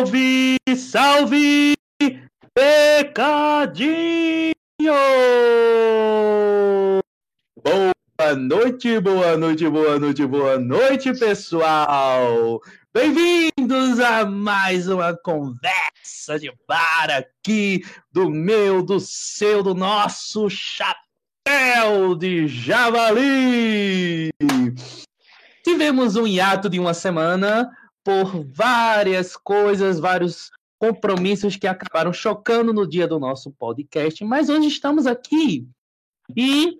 Salve, salve, pecadinho! Boa noite, boa noite, boa noite, boa noite, pessoal! Bem-vindos a mais uma conversa de bar aqui do meu, do seu, do nosso chapéu de javali! Tivemos um hiato de uma semana por várias coisas, vários compromissos que acabaram chocando no dia do nosso podcast, mas hoje estamos aqui e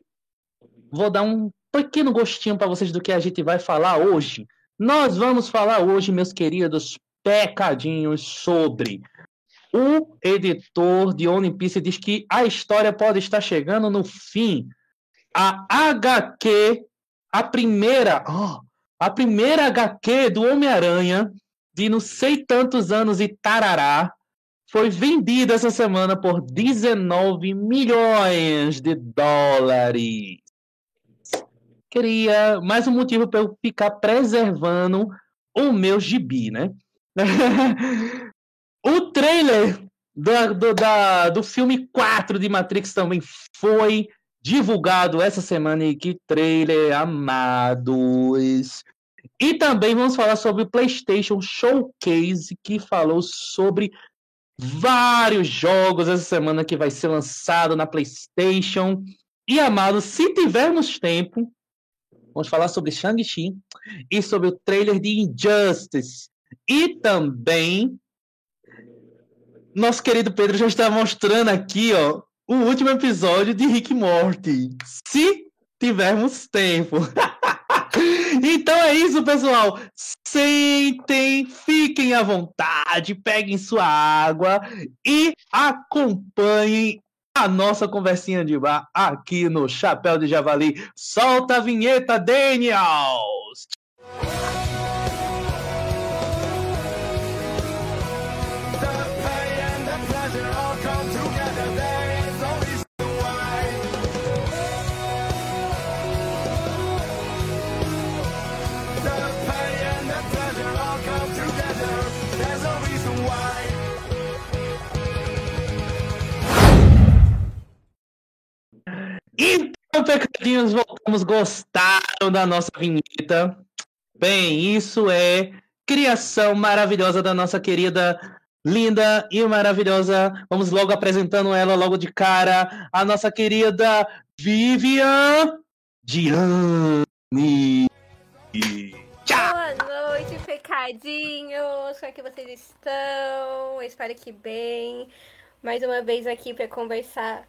vou dar um pequeno gostinho para vocês do que a gente vai falar hoje. Nós vamos falar hoje, meus queridos pecadinhos, sobre o editor de One Piece diz que a história pode estar chegando no fim. A HQ, a primeira, oh, a primeira HQ do Homem-Aranha de não sei tantos anos e tarará, foi vendida essa semana por 19 milhões de dólares. Queria mais um motivo para eu ficar preservando o meu gibi, né? o trailer do, do, da, do filme 4 de Matrix também foi divulgado essa semana. E que trailer, amados! E também vamos falar sobre o PlayStation Showcase, que falou sobre vários jogos essa semana que vai ser lançado na PlayStation. E, amado, se tivermos tempo, vamos falar sobre Shang-Chi e sobre o trailer de Injustice. E também, nosso querido Pedro já está mostrando aqui, ó, o último episódio de Rick Morty. Se tivermos tempo. Então é isso, pessoal. Sentem, fiquem à vontade, peguem sua água e acompanhem a nossa conversinha de bar aqui no Chapéu de Javali. Solta a vinheta, Daniels! Então, pecadinhos, voltamos. Gostaram da nossa vinheta? Bem, isso é criação maravilhosa da nossa querida, linda e maravilhosa. Vamos logo apresentando ela logo de cara, a nossa querida Vivian Diane. Boa noite, pecadinhos. Como é que vocês estão? Eu espero que bem. Mais uma vez aqui para conversar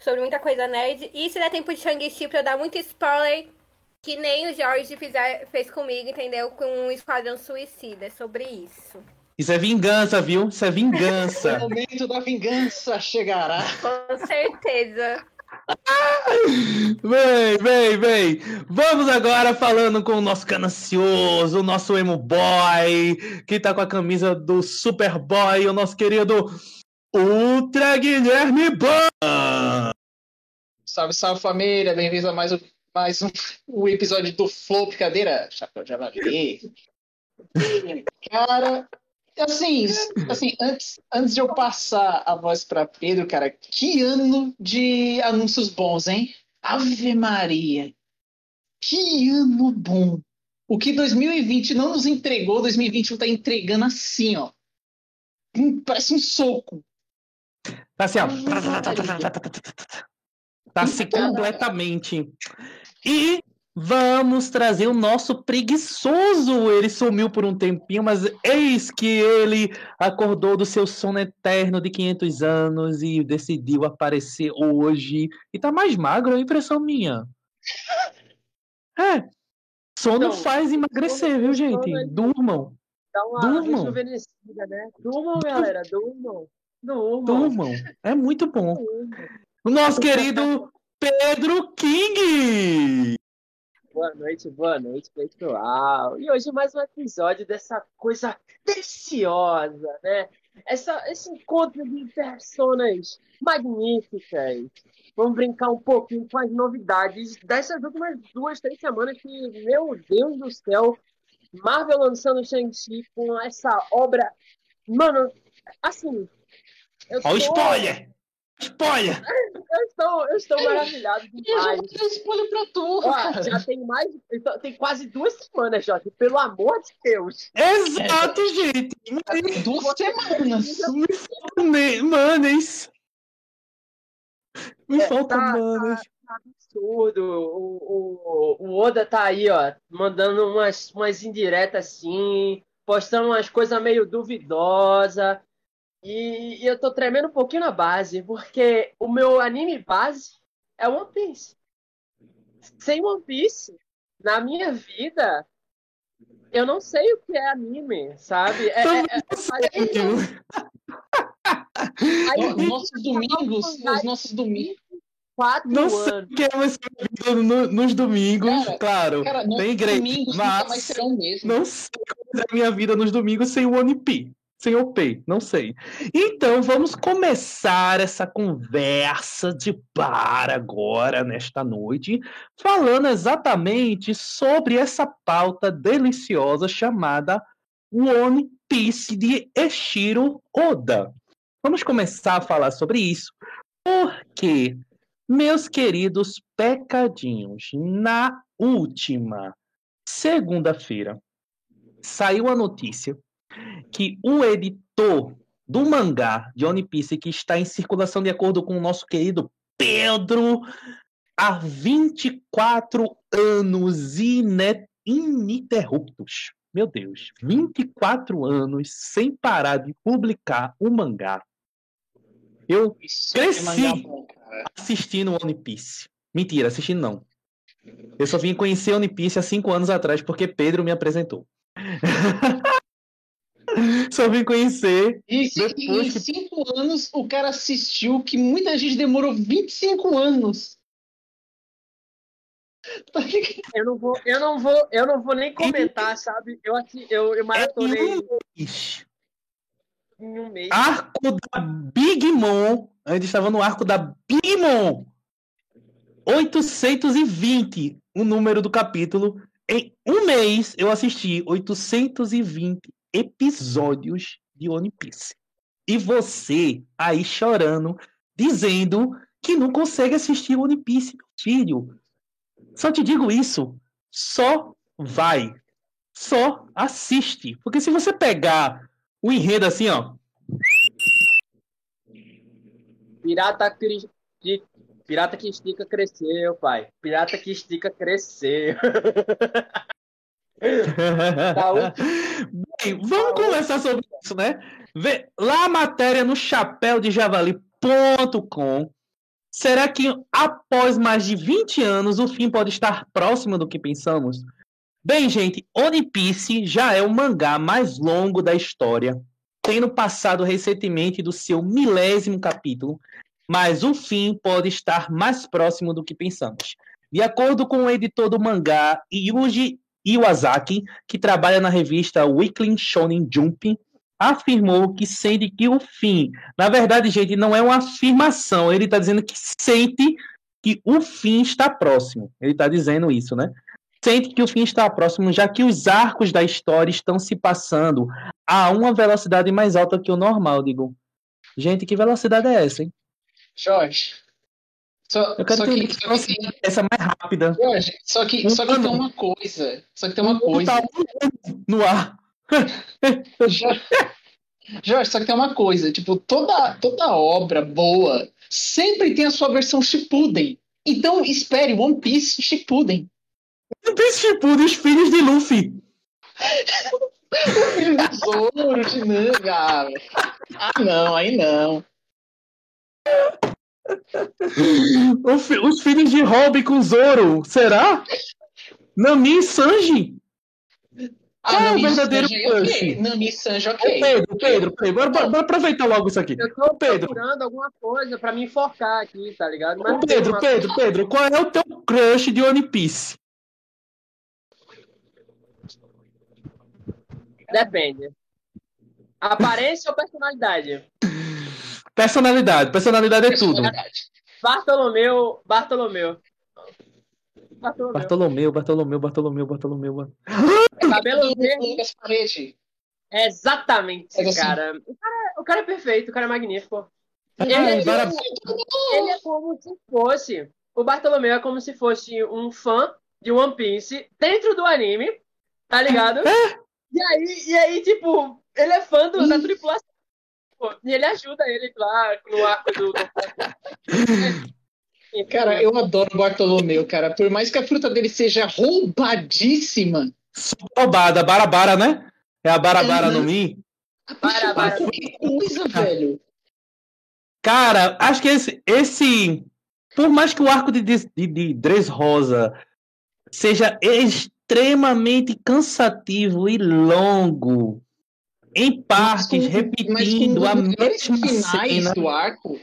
sobre muita coisa nerd. E se der tempo de Shang-Chi pra eu dar muito spoiler, que nem o Jorge fizer, fez comigo, entendeu? Com um Esquadrão Suicida. É sobre isso. Isso é vingança, viu? Isso é vingança. o momento da vingança chegará. Com certeza. Bem, bem, bem. Vamos agora falando com o nosso canancioso, o nosso emo boy, que tá com a camisa do Superboy, o nosso querido Ultra Guilherme Ban! Salve, salve família, bem-vindos a mais um, mais um, um episódio do Flow Picadeira. Chapéu de Avalie. Cara, assim, assim antes, antes de eu passar a voz para Pedro, cara, que ano de anúncios bons, hein? Ave Maria! Que ano bom! O que 2020 não nos entregou, 2021 tá entregando assim, ó. Parece um soco. Tá assim, ó. Tá assim completamente. E vamos trazer o nosso preguiçoso. Ele sumiu por um tempinho, mas eis que ele acordou do seu sono eterno de 500 anos e decidiu aparecer hoje. E tá mais magro, é impressão minha. É. Sono então, faz emagrecer, viu, gente? Durmam. Dá uma Durmam. né? Durmam, galera, durmam. Durmam. É muito bom. O nosso querido Pedro King! Boa noite, boa noite, pessoal. E hoje mais um episódio dessa coisa deliciosa, né? Essa, esse encontro de personas magníficas. Vamos brincar um pouquinho com as novidades dessas últimas duas, três semanas que, meu Deus do céu, Marvel lançando Shang-Chi com essa obra Mano, assim. Ó, o tô- spoiler! Spoiler! Eu estou, eu estou maravilhado Eu já demais. vou dar spoiler pra tu, Ó, cara. já tem mais. então, Tem quase duas semanas, Jorge. Pelo amor de Deus. Exato, gente! Mas Duas semanas. Me falta manes! Me É, falta tá, manes. Absurdo. O, o, o Oda tá aí, ó, mandando umas, umas indiretas assim, postando umas coisas meio duvidosas. E, e eu tô tremendo um pouquinho na base, porque o meu anime base é One Piece. Sem One Piece, na minha vida, eu não sei o que é anime, sabe? É, é- é- aí- No- Nossos domingos, nos nossos domingos. quatro Não sei anos. o que é mais vida no- nos domingos, Cara, claro. Cara, tem igreja, mas serão o mesmo. não sei como é a minha vida nos domingos sem o One P, sem o P, não sei. Então vamos começar essa conversa de bar agora, nesta noite, falando exatamente sobre essa pauta deliciosa chamada One Piece de Eshiro Oda. Vamos começar a falar sobre isso, porque, meus queridos pecadinhos, na última segunda-feira saiu a notícia que o editor do mangá de One Piece, que está em circulação de acordo com o nosso querido Pedro, há 24 anos ininterruptos. Meu Deus, 24 anos sem parar de publicar o mangá. Eu Isso Cresci. é bom, assistindo One Piece. Mentira, assistindo não. Eu só vim conhecer One Piece há cinco anos atrás porque Pedro me apresentou. só vim conhecer. E Depois em que- cinco anos o cara assistiu que muita gente demorou 25 anos. Tá? Eu não vou, eu não vou, eu não vou nem comentar, sabe? Eu aqui, eu, eu É maratonei em um mês. em um mês. Arco da Big Mom. A gente estava no arco da Big Mom. 820, o número do capítulo. Em um mês eu assisti 820 episódios de One Piece. E você aí chorando, dizendo que não consegue assistir One Piece, meu filho. Só te digo isso. Só vai. Só assiste. Porque se você pegar o enredo assim, ó. Pirata que, pirata que estica cresceu, pai. Pirata que estica cresceu. Tá Vamos conversar sobre isso, né? Vê, lá a matéria no chapéudejavali.com. Será que após mais de 20 anos o fim pode estar próximo do que pensamos? Bem, gente, One Piece já é o mangá mais longo da história, tendo passado recentemente do seu milésimo capítulo, mas o fim pode estar mais próximo do que pensamos. De acordo com o editor do mangá, Yuji Iwasaki, que trabalha na revista Weekly Shonen Jump, afirmou que sente que o fim, na verdade, gente, não é uma afirmação, ele está dizendo que sente que o fim está próximo. Ele está dizendo isso, né? Sente que o fim está próximo, já que os arcos da história estão se passando a uma velocidade mais alta que o normal, digo. Gente, que velocidade é essa, hein? Jorge. Só, Eu quero só que, uma só que tem, essa mais rápida. Jorge, só que, só que tem uma coisa. Só que tem uma coisa. Tá no ar. Jorge, Jorge, só que tem uma coisa. Tipo, toda, toda obra boa sempre tem a sua versão Shippuden. Então espere One Piece Shippuden. Não tem Shippuden, os filhos de Luffy. Do Zoro, Nanga. Ah, não, aí não. O fi- Os filhos de Robin com Zoro, será? Nami e Sanji? Ah, Qual é o Nami verdadeiro Sanji, ok. crush? Nami Sanji, Ô, ok. Pedro, Pedro, Pedro, bora, bora- bora aproveitar logo isso aqui. Eu tô Pedro. procurando alguma coisa pra me enforcar aqui, tá ligado? Mas Ô, Pedro, uma- Pedro, Pedro, qual é o teu crush de One Piece? Depende. Aparência ou personalidade? Personalidade, personalidade é tudo. Bartolomeu, Bartolomeu. Bartolomeu. Bartolomeu, Bartolomeu, Bartolomeu, Bartolomeu. É cabelo verde. Exatamente, É assim. cara. O, cara. o cara é perfeito, o cara é magnífico. Ah, Ele é, para- ele é como se fosse. O Bartolomeu é como se fosse um fã de One Piece dentro do anime, tá ligado? E aí, e aí, tipo, ele é fã do- da tripulação. Pô, E ele ajuda ele lá no arco do. do... Cara, eu adoro o Bartolomeu, cara. Por mais que a fruta dele seja roubadíssima. roubada, Barabara, né? É a Barabara Uhum. no Mi. Para, para. Que coisa, velho. Cara, acho que esse, esse. Por mais que o arco de, de, de Dressrosa seja extremamente cansativo e longo, em partes, Mas repetindo a mas melhores mesma cena. do arco.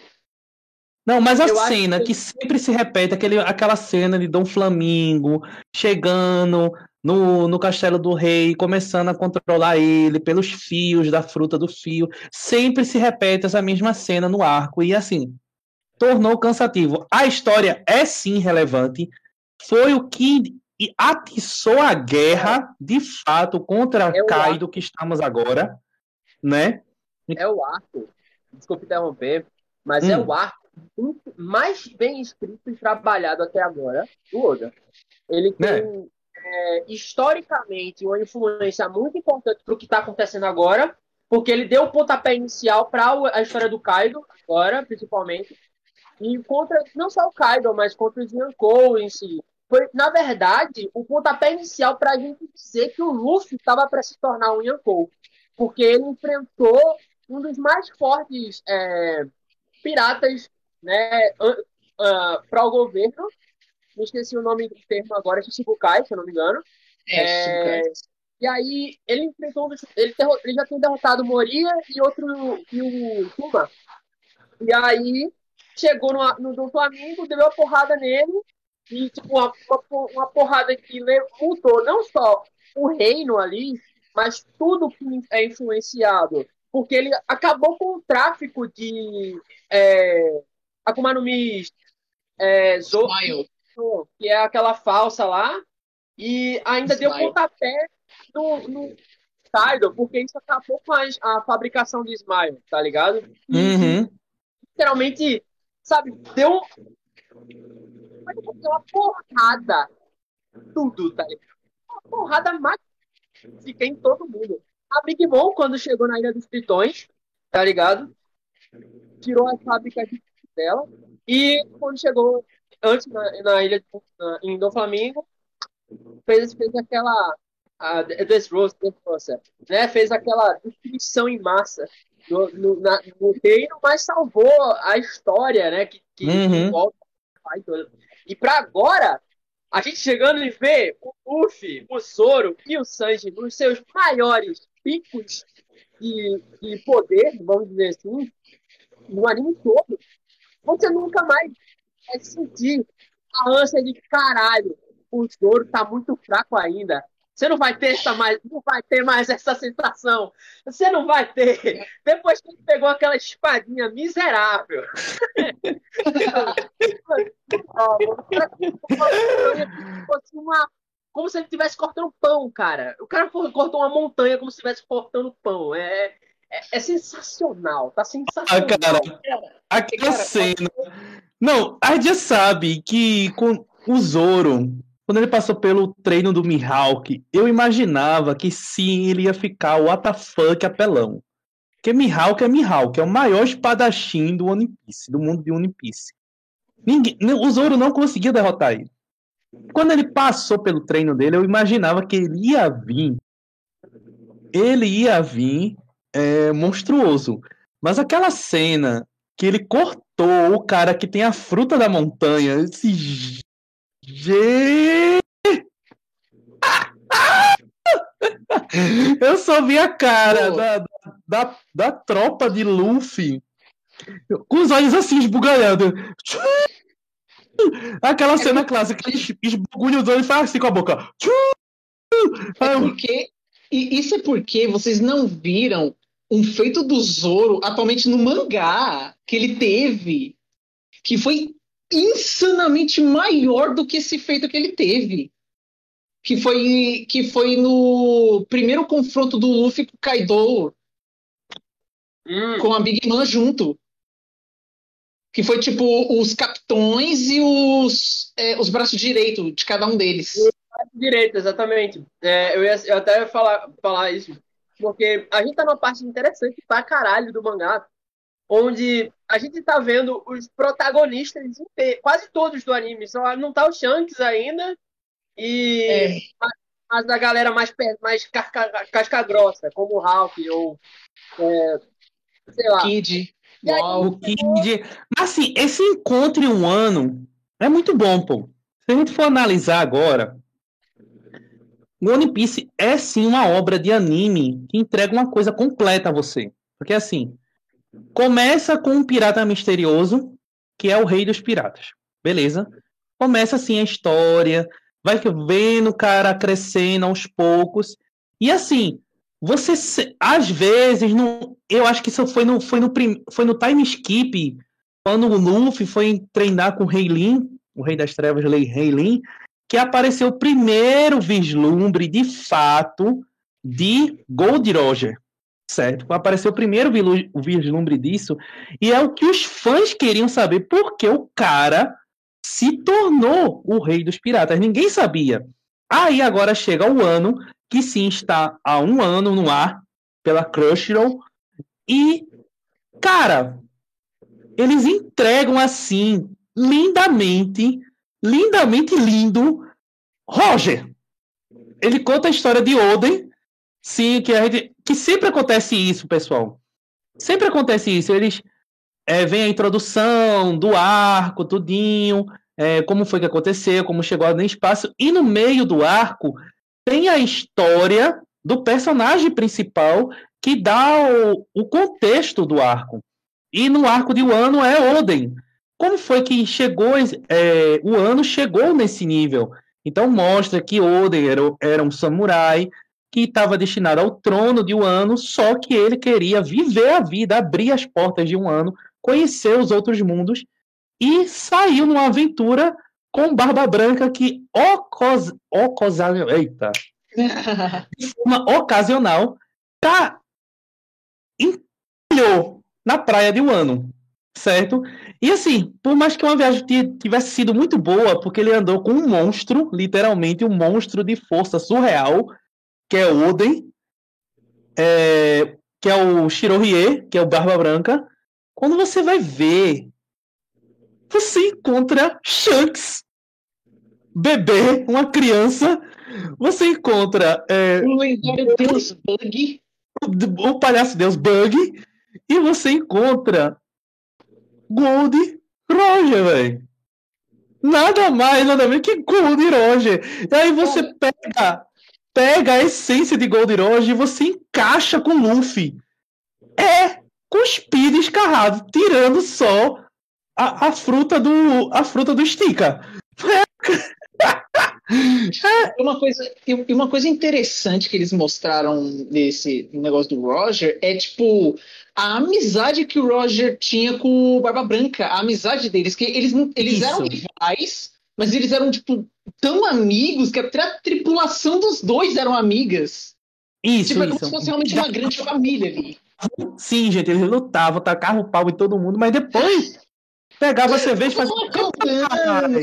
Não, mas a Eu cena que- que sempre se repete, aquele, aquela cena de Dom Flamingo chegando no, no castelo do rei, começando a controlar ele pelos fios da fruta do fio. Sempre se repete essa mesma cena no arco. E assim, tornou cansativo. A história é sim relevante. Foi o que atiçou a guerra, de fato, contra É o Kaido que estamos agora, né? É o arco. Desculpe interromper, mas é Hum. o arco mais bem escrito e trabalhado até agora do Oda. Ele tem, é, historicamente, uma influência muito importante para o que está acontecendo agora, porque ele deu o pontapé inicial para a história do Kaido, agora, principalmente, e contra não só o Kaido, mas contra os Yonkou em si. Foi, na verdade, o pontapé inicial para a gente dizer que o Luffy estava para se tornar um Yonkou, porque ele enfrentou um dos mais fortes é, piratas né, para o governo. Me esqueci o nome do termo agora, Shichibukai, se eu não me engano. É, É, e aí ele enfrentou um ele, ele já tinha derrotado o Moria e outro e o Kuma. E aí chegou no, no do Flamengo, deu uma porrada nele e tipo uma, uma, uma porrada que le- mudou não só o reino ali, mas tudo que é influenciado, porque ele acabou com o tráfico de é, Akuma no Mi, é, que é aquela falsa lá, e ainda deu Smile. pontapé no, no Kaido, porque isso acabou com a, a fabricação de Smile, tá ligado? Uhum. Literalmente, sabe, deu deu uma porrada, tudo, tá ligado? Uma porrada magnífica em todo mundo. A Big Mom, quando chegou na Ilha dos Tritões, tá ligado? Tirou as fábricas de dela, e quando chegou antes na, na ilha na, em do Flamengo, fez, fez aquela a Dressrosa, Dressrosa, né? Fez aquela destruição em massa no, no, na, no reino, mas salvou a história, né? Que, que Uhum. a pai toda. E pra agora, a gente chegando e ver o Luffy, o Zoro e o Sanji nos seus maiores picos de, de poder, vamos dizer assim, no anime todo, você nunca mais vai sentir a ânsia de caralho. O Zoro tá muito fraco ainda. Você não vai ter essa mais, não vai ter mais essa sensação. Você não vai ter. Depois que ele pegou aquela espadinha miserável. Fosse uma- como se ele estivesse cortando pão, cara. O cara cortou uma montanha como se estivesse cortando pão. É, é, é sensacional. Tá Ah, sensacional. cara, aquela Cara, cena. Não, a gente já sabe que com o Zoro, quando ele passou pelo treino do Mihawk, eu imaginava que sim, ele ia ficar the fuck apelão. Porque Mihawk é Mihawk, é o maior espadachim do One Piece, do mundo de One Piece. Ninguém, o Zoro não conseguia derrotar ele. Quando ele passou pelo treino dele, eu imaginava que ele ia vir. Ele ia vir é, monstruoso. Mas aquela cena que ele cortou o cara que tem a fruta da montanha, esse. Gente! Eu só vi a cara da, da, da tropa de Luffy com os olhos assim esbugalhados. Aquela cena clássica que esbugulha os olhos e faz assim com a boca. É porque. E isso é porque vocês não viram um feito do Zoro atualmente no mangá que ele teve, que foi insanamente maior do que esse feito que ele teve. que foi, que foi no primeiro confronto do Luffy com o Kaido, Hum, com a Big Man junto. Que foi tipo os capitões e os, é, os braços direitos de cada um deles. direito, exatamente. É, eu, ia, eu até ia falar, falar isso, porque a gente tá numa parte interessante pra caralho do mangá, onde a gente tá vendo os protagonistas quase todos do anime, só não tá o Shanks ainda, e É, mas a galera mais, mais casca, casca grossa, como o Ralph ou é, sei lá. Kid. E aí, Uau. O Kid. Mas assim, esse encontro em um ano é muito bom, pô. Se a gente for analisar agora, o One Piece é sim uma obra de anime que entrega uma coisa completa a você. Porque assim, começa com um pirata misterioso, que é o rei dos piratas. Beleza? Começa assim a história, vai vendo o cara crescendo aos poucos. E assim, você se- às vezes não, eu acho que isso foi no foi no prim- foi no time skip quando o Luffy foi treinar com o Rei Lin, o Rei das Trevas, Lei Rei Lin, que apareceu o primeiro vislumbre de fato de Gold Roger, certo? Apareceu o primeiro vilu- vislumbre disso e é o que os fãs queriam saber porque o cara se tornou o rei dos piratas. Ninguém sabia. Aí agora chega o ano que sim está há um ano no ar pela Crunchyroll e cara eles entregam assim lindamente, lindamente lindo Roger. Ele conta a história de Oden, sim, que a gente, que sempre acontece isso, pessoal. Sempre acontece isso. Eles é, vem a introdução do arco, tudinho, é, como foi que aconteceu, como chegou no espaço, e no meio do arco tem a história do personagem principal que dá o, o contexto do arco. E no arco de Wano é Oden. Como foi que chegou, é, o ano chegou nesse nível? Então mostra que Oden era, era um samurai que estava destinado ao trono de Wano, só que ele queria viver a vida, abrir as portas de Wano, conhecer os outros mundos e saiu numa aventura com Barba Branca que ocos, eita, de forma ocasional tá empilhou na praia de Wano, certo? E assim, por mais que uma viagem tivesse sido muito boa, porque ele andou com um monstro, literalmente um monstro de força surreal, que é Oden, é, que é o Shirohie, que é o Barba Branca. Quando você vai ver, você encontra Shanks, bebê, uma criança. Você encontra é, O lendário Deus Bug. o, o palhaço Deus Bug. E você encontra Gold Roger, velho. Nada mais, nada menos que Gold Roger. E aí você pega, pega a essência de Gold Roger e você encaixa com Luffy. É cuspido e escarrado, tirando só a, a fruta do a fruta do Stika. E uma coisa, uma coisa interessante que eles mostraram nesse negócio do Roger é tipo a amizade que o Roger tinha com o Barba Branca, a amizade deles, que eles, eles Isso. eram rivais, mas eles eram tipo tão amigos que até a tripulação dos dois eram amigas. Isso, Tipo, é como isso. se fosse realmente uma grande família ali. Sim, gente, eles lutavam, tacavam o pau em todo mundo, mas depois pegava a cerveja e fazia. Cantando.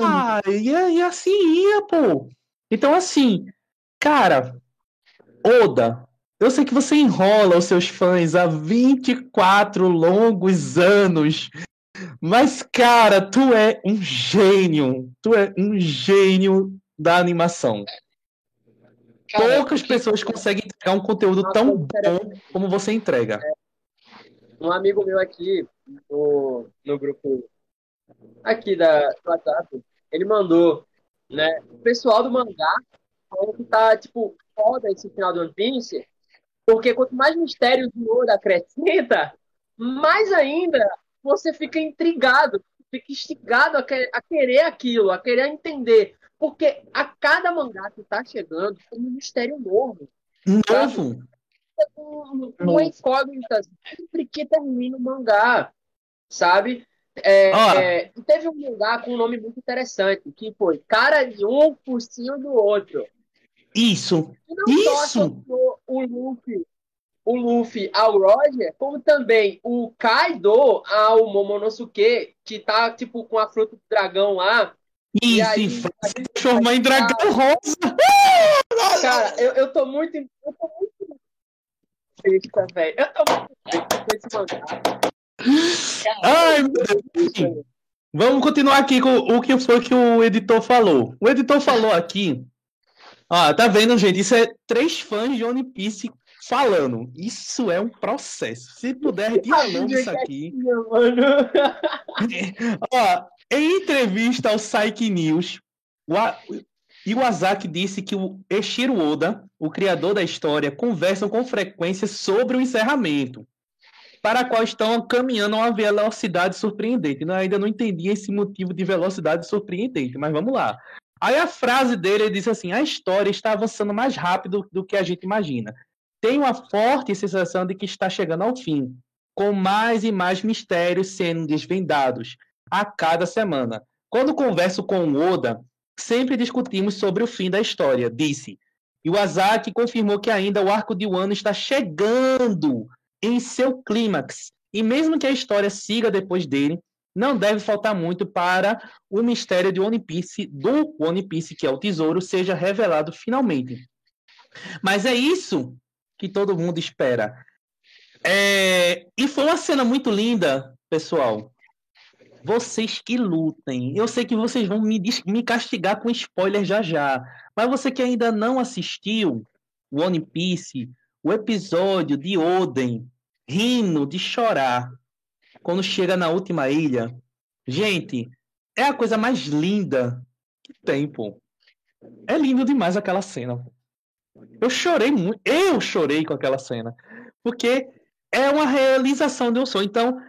Pá, e, e assim ia, pô. Então, assim, cara, Oda, eu sei que você enrola os seus fãs há 24 longos anos, mas, cara, tu é um gênio. Tu é um gênio da animação. Cara, Poucas pessoas conseguem entregar um conteúdo tão bom como você entrega. Um amigo meu aqui no, no grupo aqui da WhatsApp, ele mandou, né? O pessoal do mangá falou que tá, tipo, foda esse final do One Piece, porque quanto mais mistério o Oda acrescenta, mais ainda você fica intrigado, fica instigado a, que- a querer aquilo, a querer entender. Porque a cada mangá que tá chegando tem um mistério novo Novo. com uma incógnita sempre que termina o mangá, sabe? É, é, teve um lugar com um nome muito interessante, que foi Cara de um Focinho do Outro. Isso. Isso! associou o Luffy, o Luffy ao Roger, como também o Kaido ao Momonosuke, que tá, tipo, com a fruta do dragão lá. E Isso, aí, e vai se transformar em dragão rosa. Cara, eu, eu tô muito. Eu tô muito besta, velho. Eu tô muito com esse mangá. Ai, meu Deus. Vamos continuar aqui com o que foi que o editor falou. O editor falou aqui. Ó, tá vendo, gente? Isso é três fãs de One Piece falando. Isso é um processo. Se puder, retira logo isso aqui. Mano. Ó, em entrevista ao Psyche News, o A- Iwasaki disse que o Eshiro Oda, o criador da história, conversam com frequência sobre o encerramento, para a qual estão caminhando a uma velocidade surpreendente. Eu ainda não entendi esse motivo de velocidade surpreendente, mas vamos lá. Aí a frase dele ele disse assim: a história está avançando mais rápido do que a gente imagina. Tenho uma forte sensação de que está chegando ao fim, com mais e mais mistérios sendo desvendados a cada semana. Quando converso com o Oda, sempre discutimos sobre o fim da história, disse. Iwasaki confirmou que ainda o arco de Wano está chegando em seu clímax, e mesmo que a história siga depois dele, não deve faltar muito para o mistério de One Piece, do One Piece, que é o tesouro, seja revelado finalmente. Mas é isso que todo mundo espera. É, E foi uma cena muito linda, pessoal. Vocês que lutem. Eu sei que vocês vão me, me castigar com spoiler já já. Mas você que ainda não assistiu One Piece, o episódio de Oden rindo de chorar quando chega na última ilha. Gente, é a coisa mais linda que tem, pô. É lindo demais aquela cena. Eu chorei muito. Eu chorei com aquela cena. Porque é uma realização de um sonho. Então,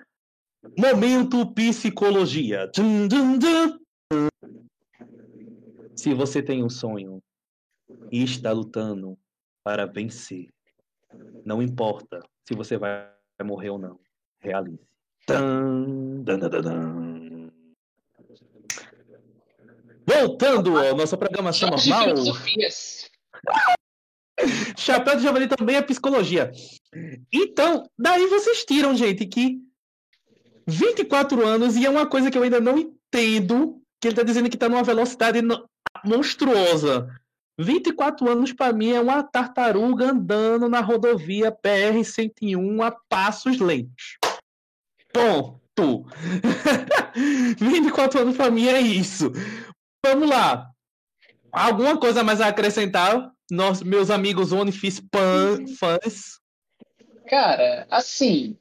momento psicologia. Dum, dum, dum. Se você tem um sonho e está lutando para vencer, não importa se você vai morrer ou não, realize. Dan, dan, dan. Voltando à nossa programação Choque de normal. filosofias. Chapéu de Javali também é psicologia. Então, daí vocês tiram, gente, que 24 anos e é uma coisa que eu ainda não entendo, que ele tá dizendo que tá numa velocidade monstruosa. 24 anos para mim é uma tartaruga andando na rodovia PR-101 a passos lentos. Ponto. 24 anos para mim é isso. Vamos lá. Alguma coisa mais a acrescentar? Nós, meus amigos One Piece pan- fãs. Cara, assim.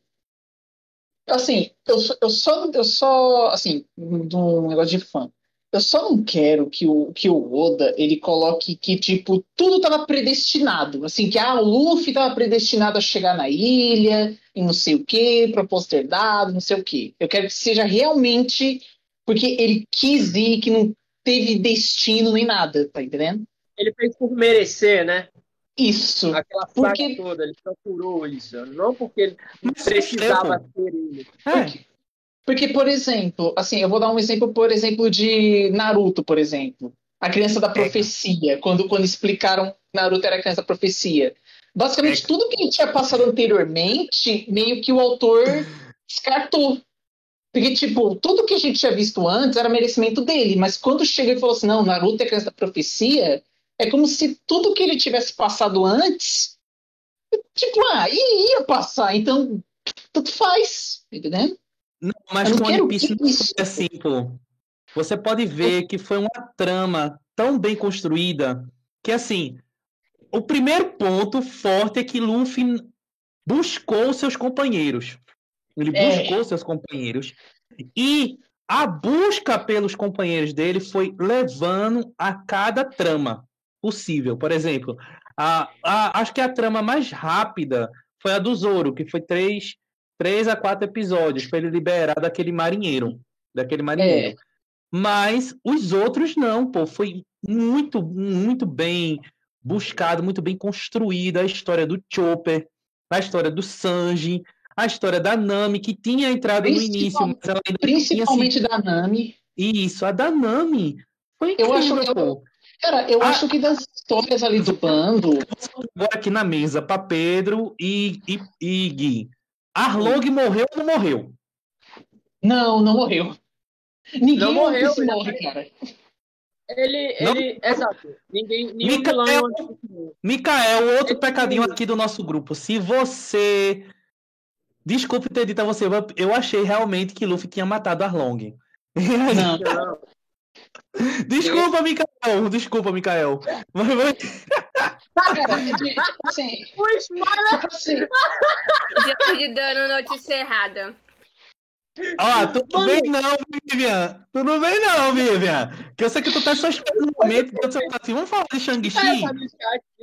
Assim, eu, só- eu só, eu só, assim, de um negócio de fã. Eu só não quero que o, que o Oda ele coloque que, tipo, tudo tava predestinado. Assim, que ah, o Luffy tava predestinado a chegar na ilha, e não sei o quê, proposto ter dado, não sei o quê. Eu quero que seja realmente porque ele quis ir, que não teve destino nem nada, tá entendendo? Ele fez por merecer, né? Isso. Aquela saga Porque- toda, ele procurou isso. Não porque ele Mas precisava ser ele. É, Porque, por exemplo, assim, eu vou dar um exemplo, por exemplo, de Naruto, por exemplo. A criança da profecia, quando, quando explicaram que Naruto era a criança da profecia. Basicamente, É. tudo que ele tinha passado anteriormente, meio que o autor descartou. Porque, tipo, tudo que a gente tinha visto antes era merecimento dele, mas quando chega e falou assim, não, Naruto é a criança da profecia, é como se tudo que ele tivesse passado antes, tipo, ah, ia passar, então, tudo faz, entendendo? Não, mas não com One Piece não foi assim, pô. Você pode ver que foi uma trama tão bem construída que, assim, o primeiro ponto forte é que Luffy buscou seus companheiros. Ele É. buscou seus companheiros. E a busca pelos companheiros dele foi levando a cada trama possível. Por exemplo, a, a- acho que a trama mais rápida foi a do Zoro, que foi três, três a quatro episódios para ele liberar daquele marinheiro. Daquele marinheiro. Mas os outros não, pô. Foi muito, muito bem buscado, muito bem construída a história do Chopper, a história do Sanji, a história da Nami, que tinha entrado no início, mas ela ainda Principalmente tinha da Nami. Isso, a da Nami. Foi Eu incrível, acho- eu- pô. Cara, eu Ah. acho que das histórias ali do bando. Agora aqui na mesa, pra Pedro e, e, e Gui. Arlong morreu ou não morreu? Não, não morreu. Ninguém Não morreu, ele morre, foi- cara. Ele, Não. ele, exato. Ninguém, nenhum Micael-. Micael, outro Ele- pecadinho aqui do nosso grupo. Se você. Desculpe ter dito a você, mas eu achei realmente que Luffy tinha matado Arlong. Não. Desculpa, Mikael. Desculpa, Mikael. Mas, mas- Cara, de- assim, O spoiler! assim, Deu de dano notícia errada. Ó, tudo bem não, Vivian. Tudo bem não, Vivian. Que eu sei que tu tá só esperando o momento que você tá assim, vamos falar de Shang-Chi?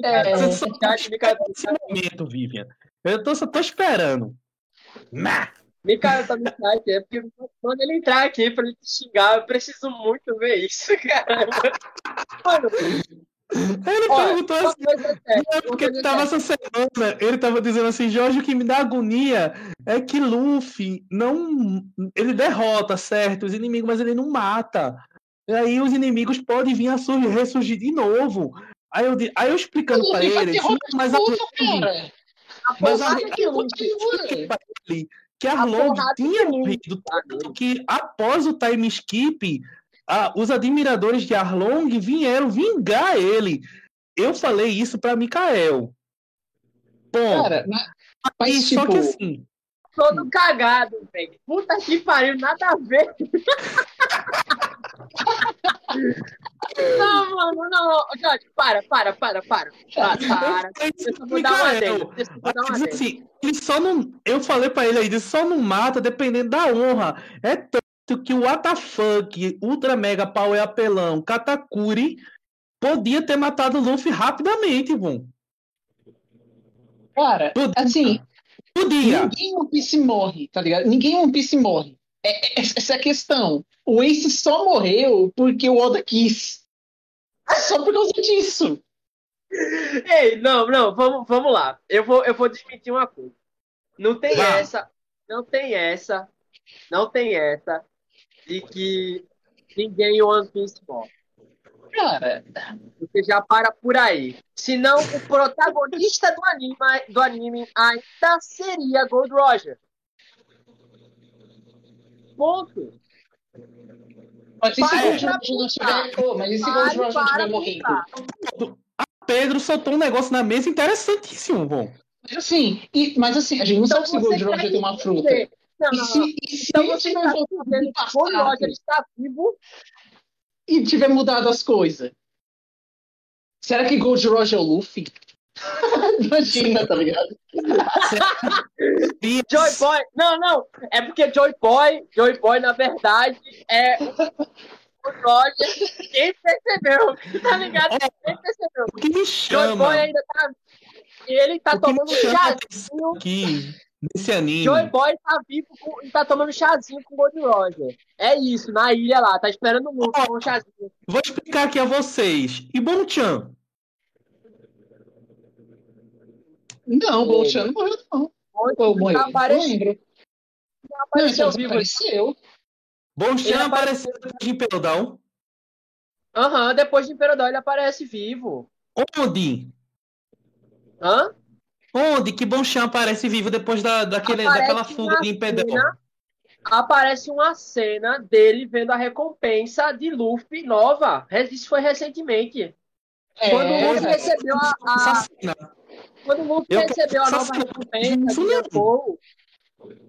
É. É, Você só tá esperando esse momento, Vivian. Eu tô, só tô esperando. Nah. Micael tá no chat. É porque quando ele entrar aqui pra ele te xingar, eu preciso muito ver isso, cara. Mano, Ele olha, perguntou assim, é Não, uma porque coisa é tava essa semana, ele tava dizendo assim, Jorge, o que me dá agonia é que Luffy não. Ele derrota, certo, os inimigos, mas ele não mata. E aí os inimigos podem vir a surgir, ressurgir de novo. Aí eu, aí eu explicando vai ele, ter disse, roupa "Não, mas a tudo, Arlong- cara. A mas a que a A Arlong tinha morrido, tanto que após o time skip, ah, os admiradores de Arlong vieram vingar ele. Eu falei isso pra Mikael. Bom, Cara, mas só tipo, que assim, todo cagado, velho. Puta que pariu, nada a ver. Não, mano, não. Jorge, para, para, para, para. Para, para. Deixa eu dar uma Mas, adendo. assim, ele só não. Eu falei pra ele aí, ele só não mata dependendo da honra. É tanto que o WTF, Ultra Mega Power Apelão, Katakuri, podia ter matado o Luffy rapidamente, bom. cara, Podia. assim, Podia. ninguém em One Piece morre, tá ligado? Ninguém em One Piece morre. É- é- essa é a questão. O Ace só morreu porque o Oda quis. Só por causa disso. Ei, não, não, vamos, vamos lá. Eu vou, eu vou desmentir uma coisa. Não tem Vá. essa, não tem essa, não tem essa de que ninguém em One Piece morre. Cara, Você já para por aí. Senão o protagonista do anime, do anime ainda seria Gold Roger. Ponto. mas e se o Gold não tiver. Mas e o Gold não tiver pensar. Pedro soltou um negócio na mesa interessantíssimo, bom. Assim, e- mas assim, a gente não sabe se o Então Gold Roger tem uma fruta. Não, E não, se, não. e se Então ele você voltado dizendo no passado Roger está vivo e tiver mudado as coisas? Será que Gold Roger é o Luffy? Imagina, tá ligado? Joy Boy, não, não, é porque Joy Boy, Joy Boy, na verdade, é o Roger. Quem percebeu? Tá ligado? Quem percebeu? O que me Joy chama, Boy ainda tá. Ele tá o que tomando chazinho. aqui nesse anime. Joy Boy tá vivo com, e tá tomando chazinho com o Gold Roger. É isso, na ilha lá, tá esperando o Luffy com um chazinho. Vou explicar aqui a vocês. E Bonchan? Não, o Bolchan não morreu, não. Ou morreu? Tá Não lembro. Não, apareceu vivo. desapareceu. Bonchan Ele apareceu depois de Imperadão. Aham, depois de Imperador ele aparece vivo. Onde? Hã? Onde que Bonchan aparece vivo depois da, daquele, Aparece daquela fuga de cena- aparece uma cena dele vendo a recompensa de Luffy nova. Isso foi recentemente. Quando o Luffy É, recebeu a, a- Essa cena. Quando o Luffy Eu recebeu a nova recompensa de não. Yonkou,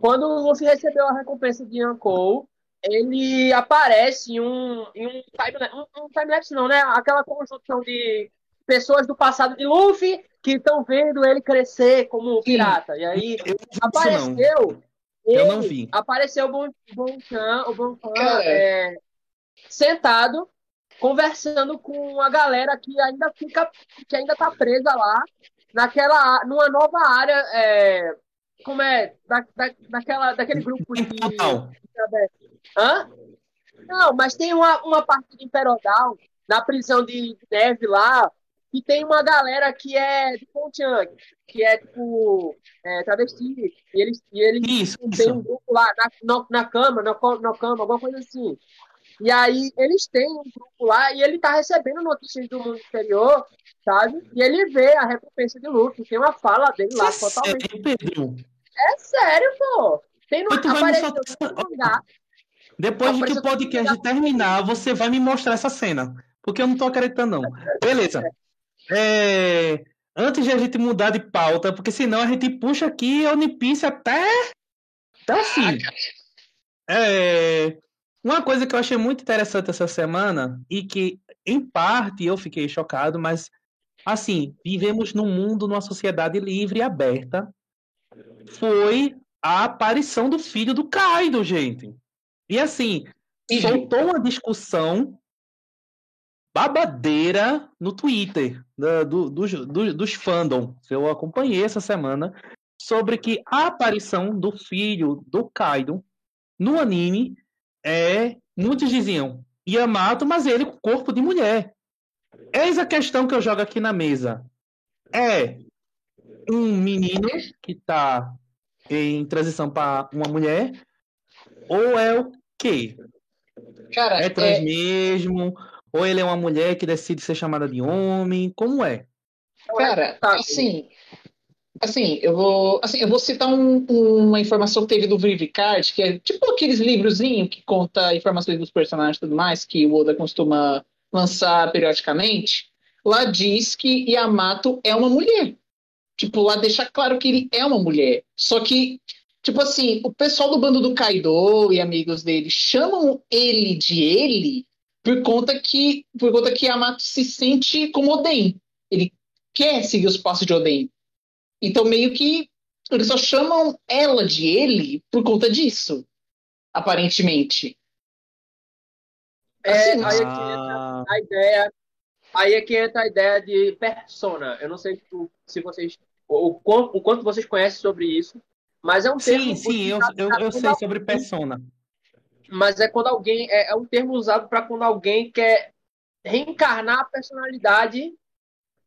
quando o Luffy recebeu a recompensa de Yonkou, ele aparece em um, em um timelapse, um, um timelapse não, né? Aquela conjunção de pessoas do passado de Luffy que estão vendo ele crescer como pirata. E aí apareceu. Eu não ele- vi. Apareceu o Bon- Bonchan, o Bonchan Cara. é, sentado, conversando com a galera que ainda fica, que ainda tá presa lá, naquela, numa nova área, é, como é, da, da, daquela, daquele grupo de... Total. Hã? Não, mas tem uma, uma parte de Imperodal, na prisão de neve lá, que tem uma galera que é de Pontiac, que é tipo é, travesti, e eles, e eles Isso, têm isso. um grupo lá na, na, na cama, na, na cama, alguma coisa assim. E aí eles têm um grupo lá e ele tá recebendo notícias do mundo exterior, sabe? E ele vê a recompensa de Luffy, tem uma fala dele lá, Isso é totalmente. sério, Pedro. É sério, pô! Tem no, apareceu no mangá. Depois de que o podcast terminar, você vai me mostrar essa cena. Porque eu não tô acreditando, não. Beleza. É, Antes de a gente mudar de pauta, porque senão a gente puxa aqui a Unipice até, até o fim. É, Uma coisa que eu achei muito interessante essa semana, e que, em parte, eu fiquei chocado, mas, assim, vivemos num mundo, numa sociedade livre e aberta, foi a aparição do filho do Kaido, gente. E assim, E, soltou uma discussão babadeira no Twitter da- do- dos, do- dos fandom. Eu acompanhei essa semana sobre que a aparição do filho do Kaido no anime é. Muitos diziam Yamato, mas ele com corpo de mulher. Eis a questão que eu jogo aqui na mesa. É um menino que está em transição para uma mulher? Ou é o quê? cara, É trans é, mesmo? Ou ele é uma mulher que decide ser chamada de homem? Como é? cara, assim, assim, eu vou, assim, eu vou citar um- uma informação que teve do Vivicard, que é tipo aqueles livrozinhos que conta informações dos personagens e tudo mais, que o Oda costuma lançar periodicamente. Lá diz que Yamato é uma mulher. Tipo, lá deixa claro que ele é uma mulher. Só que, tipo assim, o pessoal do bando do Kaido e amigos dele chamam ele de ele por conta que, por conta que Yamato se sente como Oden. Ele quer seguir os passos de Oden. Então, meio que eles só chamam ela de ele por conta disso, aparentemente. É, Assim, aí é que Ah, entra a ideia. Aí é que entra a ideia de persona. Eu não sei se- se vocês. O, o quanto, o quanto vocês conhecem sobre isso, mas é um termo. sim, sim, eu, eu, eu sei alguém- sobre persona. Mas é quando alguém. É, é um termo usado para quando alguém quer reencarnar a personalidade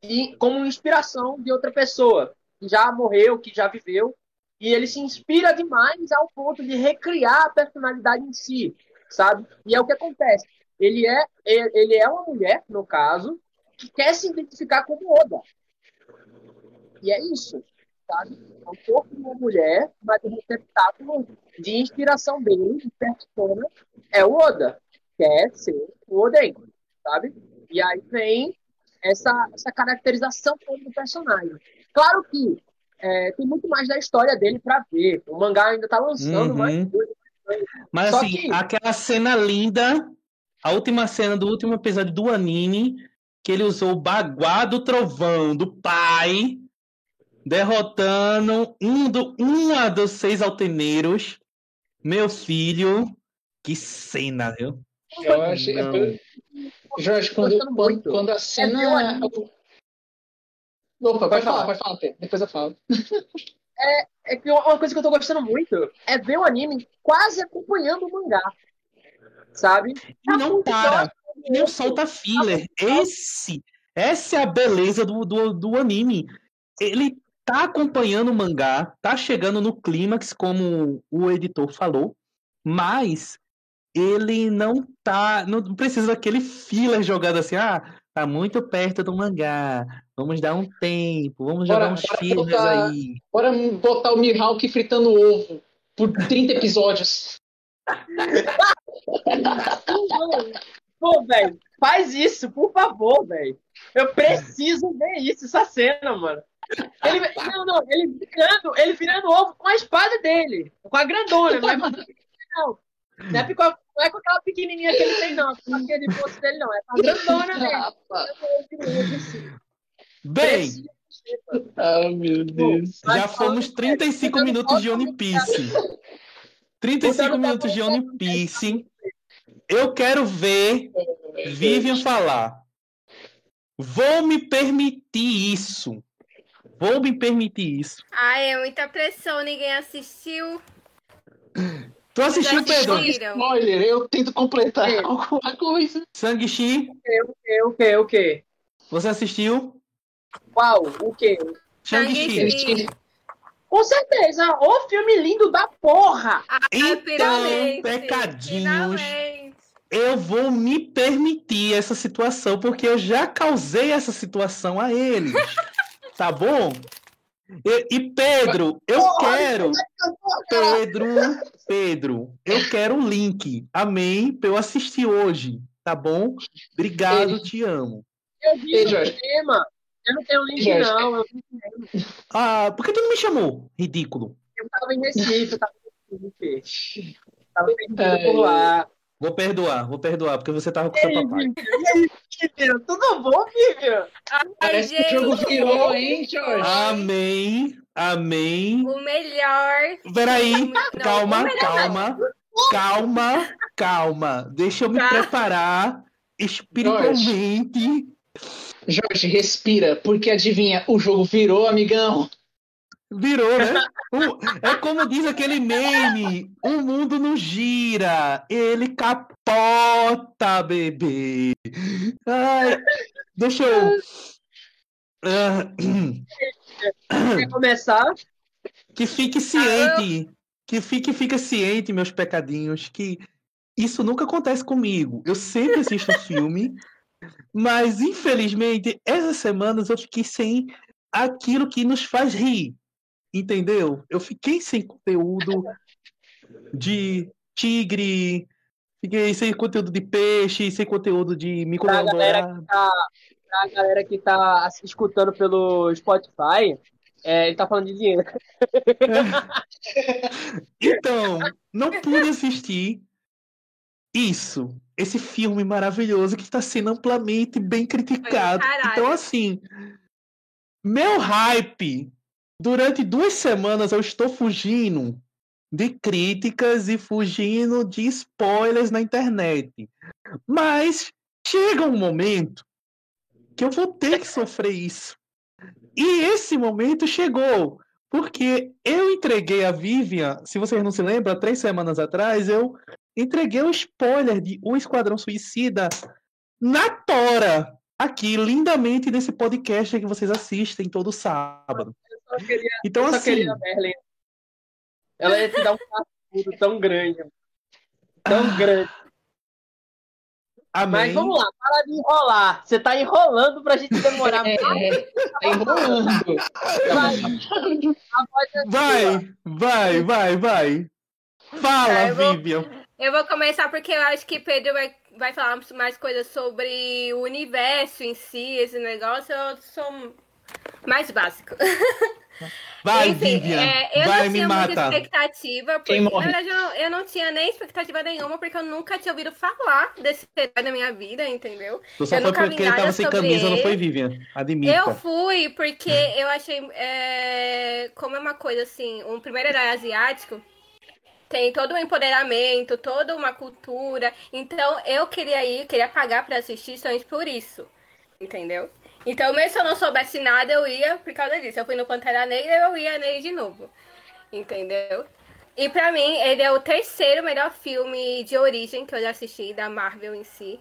e, como inspiração de outra pessoa que já morreu, que já viveu, e ele se inspira demais ao ponto de recriar a personalidade em si, sabe? E é o que acontece. Ele é, ele é uma mulher, no caso, que quer se identificar como Oda. E é isso, sabe? É um corpo de uma mulher, mas o receptáculo de inspiração dele, de persona, é o Oda. Quer ser o Oden, sabe? E aí vem essa, essa caracterização do personagem. Claro que é, tem muito mais da história dele pra ver. O mangá ainda tá lançando Uhum. mais coisa. Mas Só assim, que- aquela cena linda, a última cena do último episódio do anime, que ele usou o baguá do trovão do pai, derrotando um do, uma dos seis alteneiros. Meu filho, que cena, viu? Eu acho. Não. Jorge, quando, quando, quando a meu cena. anime. Opa, pode, Pode falar, falar. pode falar, Pedro. Depois eu falo. É que uma coisa que eu tô gostando muito é ver o anime quase acompanhando o mangá. Sabe? E não para, e não solta filler. Esse, essa é a beleza do, do, do anime. Ele tá acompanhando o mangá, tá chegando no clímax, como o editor falou, mas ele não tá. Não precisa daquele filler jogado assim, ah, tá muito perto do mangá. Vamos dar um tempo, vamos jogar Bora- uns bora fillers botar- aí. Bora botar o Mihawk fritando ovo por 30 episódios. Pô, velho, faz isso, por favor, velho. Eu preciso ver isso, essa cena, mano. Ele, não, não, ele virando, ele virando ovo com a espada dele, com a grandona, não é não. Não é, com a- não é com aquela pequenininha que ele tem, não. Com aquele poço dele, não. É com a grandona dele. Bem. Ah, meu Deus. Já fomos sério, 35 botando minutos de One Piece. 35 Botando minutos de One Piece. Eu quero ver Vivian falar. Vou me permitir isso. Vou me permitir isso. Ai, é muita pressão, ninguém assistiu. Tu assistiu, Pedro? Spoiler, eu tento completar É. alguma coisa. Sangue Chi? O quê, o quê, o quê? Você assistiu? Qual? O quê? Shang-Chi. Com certeza, o filme lindo da porra! Ah, Então, pecadinhos. finalmente. Eu vou me permitir essa situação, porque eu já causei essa situação a eles. Tá bom? E, e Pedro, eu quero. Pedro, Pedro, eu quero o link. Amém? Pra eu assistir hoje. Tá bom? Obrigado, te amo. Eu vi Ei, no Jorge. cinema. Eu não tenho link, Jorge. não. Eu, vi. Ah, por que tu não me chamou? Ridículo. eu tava em Recife, eu tava em Recife. Tava perdido por lá. Vou perdoar, vou perdoar, porque você tava com seu E papai. E aí, Vivian? Tudo bom, Vivian? Ai, Parece que o jogo gente, virou, hein, Jorge? Amém, amém. o melhor. Peraí, Não, calma, o melhor calma, calma, calma. Deixa eu me Tá. preparar espiritualmente. Jorge, respira, porque adivinha, o jogo virou, amigão. Virou, né? É como diz aquele meme: o mundo não gira, ele capota, bebê. Ai, deixa eu. Ah, Quer começar? que fique ciente, que fique, fica ciente, meus pecadinhos, que isso nunca acontece comigo. Eu sempre assisto filme, mas infelizmente essas semanas eu fiquei sem aquilo que nos faz rir, entendeu? Eu fiquei sem conteúdo de tigre, fiquei sem conteúdo de peixe, sem conteúdo de mico Pra galera dourado. Tá, pra galera que tá escutando pelo Spotify, é, ele tá falando de dinheiro. Então, não pude assistir isso, esse filme maravilhoso que está sendo amplamente bem criticado. Caralho. Então, assim, meu hype, durante duas semanas eu estou fugindo de críticas e fugindo de spoilers na internet. Mas chega um momento que eu vou ter que sofrer isso. E esse momento chegou. Porque eu entreguei a Vivian, se vocês não se lembram, três semanas atrás, eu entreguei o spoiler de O Esquadrão Suicida na Tora, aqui, lindamente, nesse podcast que vocês assistem todo sábado. Só queria, Então, eu só assim, queria a Merlin. Ela ia te dar um cascudo tão grande. Tão grande. amém. Mas vamos lá, para de enrolar. Você tá enrolando pra gente demorar É, mais. tá enrolando. Vai. É. Vai, vai, vai, vai. Fala, Tá, eu vou- Vivian. Eu vou começar porque eu acho que Pedro vai, vai falar mais coisas sobre o universo em si, esse negócio. Eu sou mais básico. Vai, Enfim, Vivian. é, eu vai, não me tinha muita mata. expectativa. Porque, na verdade, eu não, eu não tinha nem expectativa nenhuma, porque eu nunca tinha ouvido falar desse herói na minha vida, entendeu? Tu só eu foi nunca vi porque ele nada tava sem sobre camisa, não ele. foi, Vivian? Admita. Eu fui porque eu achei, é, como é uma coisa assim, um primeiro herói asiático tem todo um empoderamento, toda uma cultura. Então eu queria ir, queria pagar pra assistir somente por isso, entendeu? Então mesmo se eu não soubesse nada, eu ia por causa disso. Eu fui no Pantera Negra, eu ia nele de novo, entendeu? E pra mim, ele é o terceiro melhor filme de origem que eu já assisti da Marvel em si.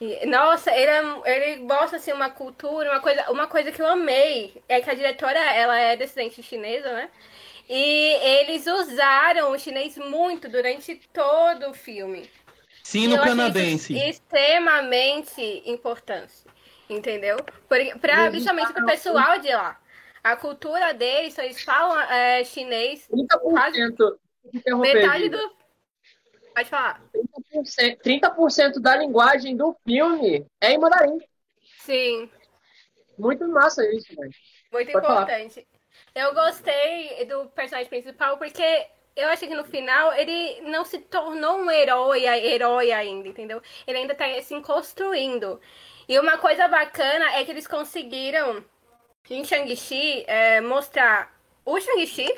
E, Nossa, ele, é- ele mostra assim uma cultura, uma coisa, uma coisa que eu amei é que a diretora ela é descendente chinesa, né? E eles usaram o chinês muito durante todo o filme. Sim, E no eu achei canadense. extremamente importante, entendeu? Por- Pra, principalmente pro pessoal de lá. A cultura deles, eles falam é, chinês, 30%. interromper, metade do. Pode falar. 30%, 30% da linguagem do filme é em mandarim. Sim. Muito massa isso, velho. Muito Pode falar. importante. Eu gostei do personagem principal porque eu achei que no final ele não se tornou um herói, herói ainda, entendeu? Ele ainda tá se construindo. E uma coisa bacana é que eles conseguiram, em Shang-Chi, é, mostrar o Shang-Chi,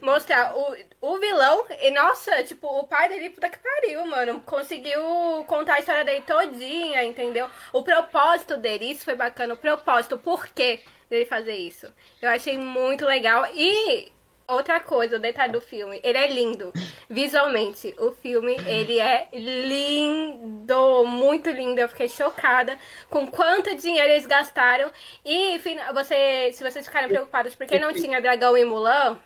mostrar o, o vilão, e nossa, tipo, o pai dele, puta que pariu, mano, conseguiu contar a história dele todinha, entendeu? O propósito dele, isso foi bacana, o propósito, por quê dele fazer isso. Eu achei muito legal e outra coisa, o detalhe do filme, ele é lindo. Visualmente, o filme, ele é lindo, muito lindo. Eu fiquei chocada com quanto dinheiro eles gastaram. E você, se vocês ficarem preocupados porque não tinha dragão em Mulan,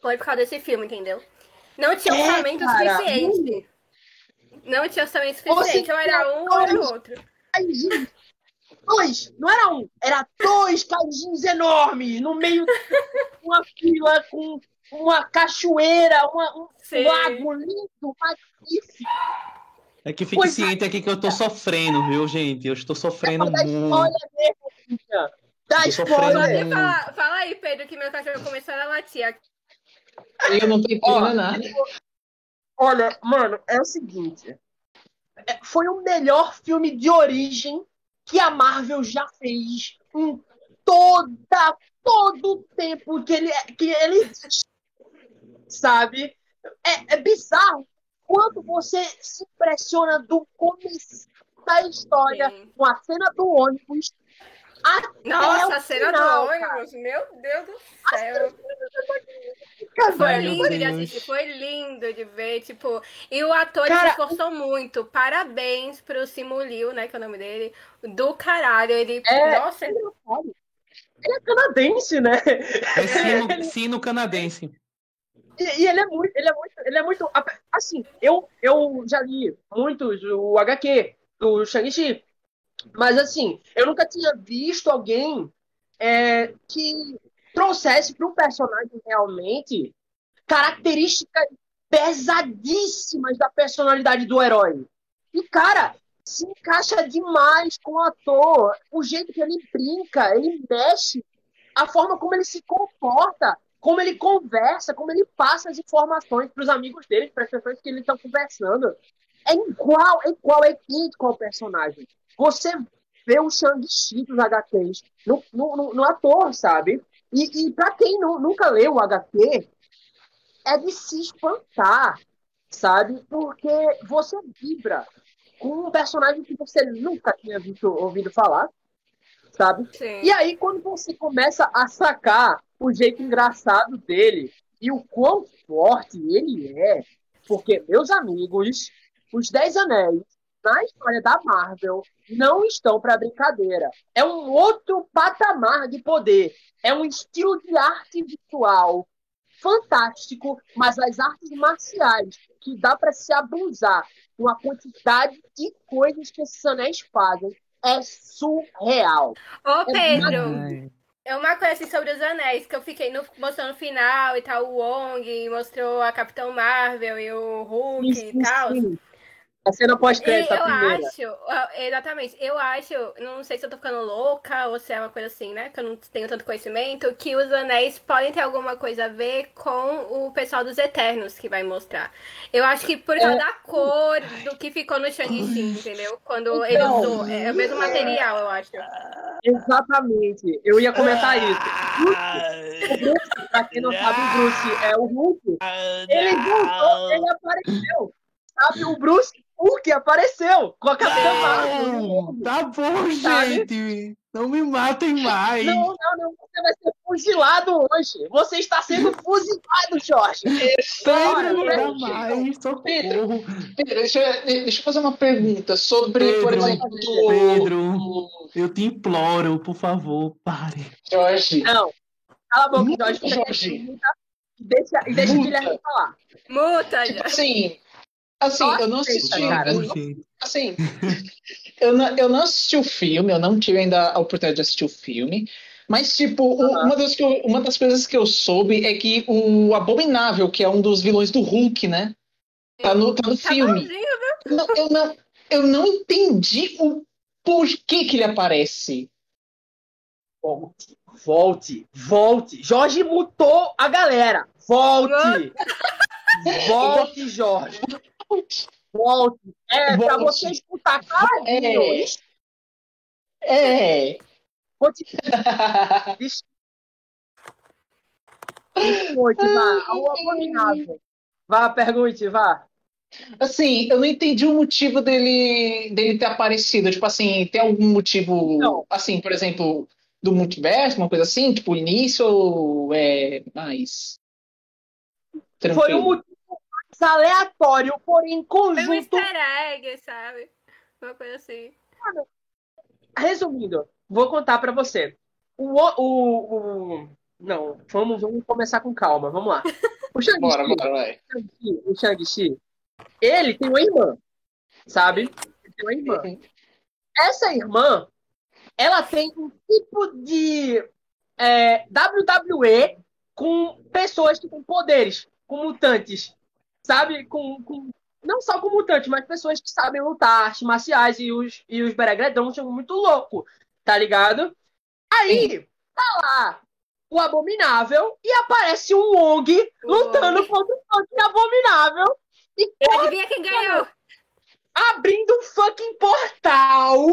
foi por causa desse filme, entendeu? Não tinha É, orçamento cara. suficiente. Não tinha orçamento suficiente. Ou era um ou era outro. Dois, não era um, era dois caijinhos enormes no meio de uma fila com uma cachoeira, uma, um Sim. lago lindo, magnífico. É que fique Pois ciente aqui que eu tô sofrendo, viu, gente? Eu estou sofrendo Da muito. spoiler mesmo, sofrendo spoiler. muito. Fala, fala aí, Pedro, que meu cachorro começou a latir. Eu não tô entendendo nada. Olha, mano, é o seguinte. É, Foi o melhor filme de origem que a Marvel já fez em toda, todo o tempo que ele, que ele existe. Sabe? É, é bizarro quanto você se impressiona do começo da história Sim. com a cena do ônibus Nossa, a cena final, do cara. ônibus, meu Deus do céu. Cara, Foi lindo de assistir, foi lindo de ver, tipo, e o ator ele Cara, se esforçou muito. Parabéns pro Simu Liu, né, que é o nome dele, do caralho, ele, É. nossa, Ele é canadense, né? É sino, sino canadense. E, e ele é muito, ele é muito, ele é muito. Assim, eu, eu já li muitos o HQ do Shang-Chi, mas assim, eu nunca tinha visto alguém é, que trouxesse para o personagem realmente características pesadíssimas da personalidade do herói. E, cara, se encaixa demais com o ator, o jeito que ele brinca, ele mexe, a forma como ele se comporta como ele conversa, como ele passa as informações para os amigos dele, para as pessoas que ele está conversando. É igual, é igual, é idêntico ao personagem. Você vê o Shang-Chi dos HQs no, no, no, ator, sabe? E, e para quem nu- nunca leu o HQ, é de se espantar, sabe? Porque você vibra com um personagem que você nunca tinha visto, ouvido falar, sabe? sim. E aí, quando você começa a sacar o jeito engraçado dele e o quão forte ele é, porque, meus amigos, os Dez Anéis, na história da Marvel, não estão para brincadeira. É um outro patamar de poder. É um estilo de arte visual fantástico, mas as artes marciais, que dá para se abusar com a quantidade de coisas que esses anéis fazem, é surreal. Ô, Pedro, Ai. é uma coisa assim sobre os anéis, que eu fiquei no, mostrando no final e tal, o Wong, mostrou a Capitão Marvel e o Hulk e tal. A cena pós-crédito, eu a primeira. acho, ah, exatamente, eu acho, não sei se eu tô ficando louca ou se é uma coisa assim, né? Que eu não tenho tanto conhecimento, que os anéis podem ter alguma coisa a ver com o pessoal dos Eternos que vai mostrar. Eu acho que por causa É. da cor do que ficou no Shang-Chi, entendeu? Quando ele Então, usou. É o mesmo material, eu acho. Exatamente. Eu ia comentar isso. Ah, O Bruce, pra quem não sabe, o Bruce é o Hulk. Ele voltou, ele apareceu. Sabe, o Bruce Hulk apareceu com a Capitã Marvel. Tá bom, Sabe? gente. Não me matem mais. Não, não, não. Você vai ser fuzilado hoje. Você está sendo fuzilado, Jorge. Pedro, não dá mais. Socorro. Pedro, deixa, eu- deixa eu fazer uma pergunta sobre, por Pedro, exemplo, o- Pedro. o Eu te imploro, por favor, pare. Jorge. Não. Cala a boca, Jorge. Jorge. deixa, deixa o. Guilherme falar. Muta, Tipo já. assim, assim, Nossa, eu não assisti. cara. eu- assim, eu não, eu não assisti o filme, eu não tive ainda a oportunidade de assistir o filme. Mas, tipo, Aham. uma, das que eu- uma das coisas que eu soube é que o Abominável, que é um dos vilões do Hulk, né? Tá no, tá no filme. bonzinho, Não, eu, não, eu não entendi o porquê que ele aparece. Volte, volte, volte. Jorge mutou a galera. Volte. Volte, Jorge. Volte. É, pra Volte. você escutar caladinho. É. É. Vou te Pergunte, vá. O abominável. Vá, pergunte, vá. Assim, eu não entendi o motivo dele, dele ter aparecido. Tipo assim, tem algum motivo. Não. Assim, por exemplo, do multiverso, uma coisa assim? Tipo, o início ou é mais. Foi um Tranquilo? motivo mais aleatório, porém um conjunto. easter egg, sabe? Uma coisa assim. Resumindo, vou contar pra você. O, o, o- Não, vamos, vamos começar com calma, vamos lá. O Shang-Chi, Bora, bora, vai. Shang-Chi, o Shang-Chi, ele tem uma irmã, sabe? Ele tem uma irmã. Essa irmã, ela tem um tipo de é, WWE com pessoas que têm poderes, com mutantes, sabe? Com, com- não só com mutantes, mas pessoas que sabem lutar, artes marciais e os, e os Beregredons são muito loucos, tá ligado? Aí, tá lá o Abominável e aparece um Wong lutando contra o fucking Abominável e Adivinha quem ganhou? abrindo um fucking portal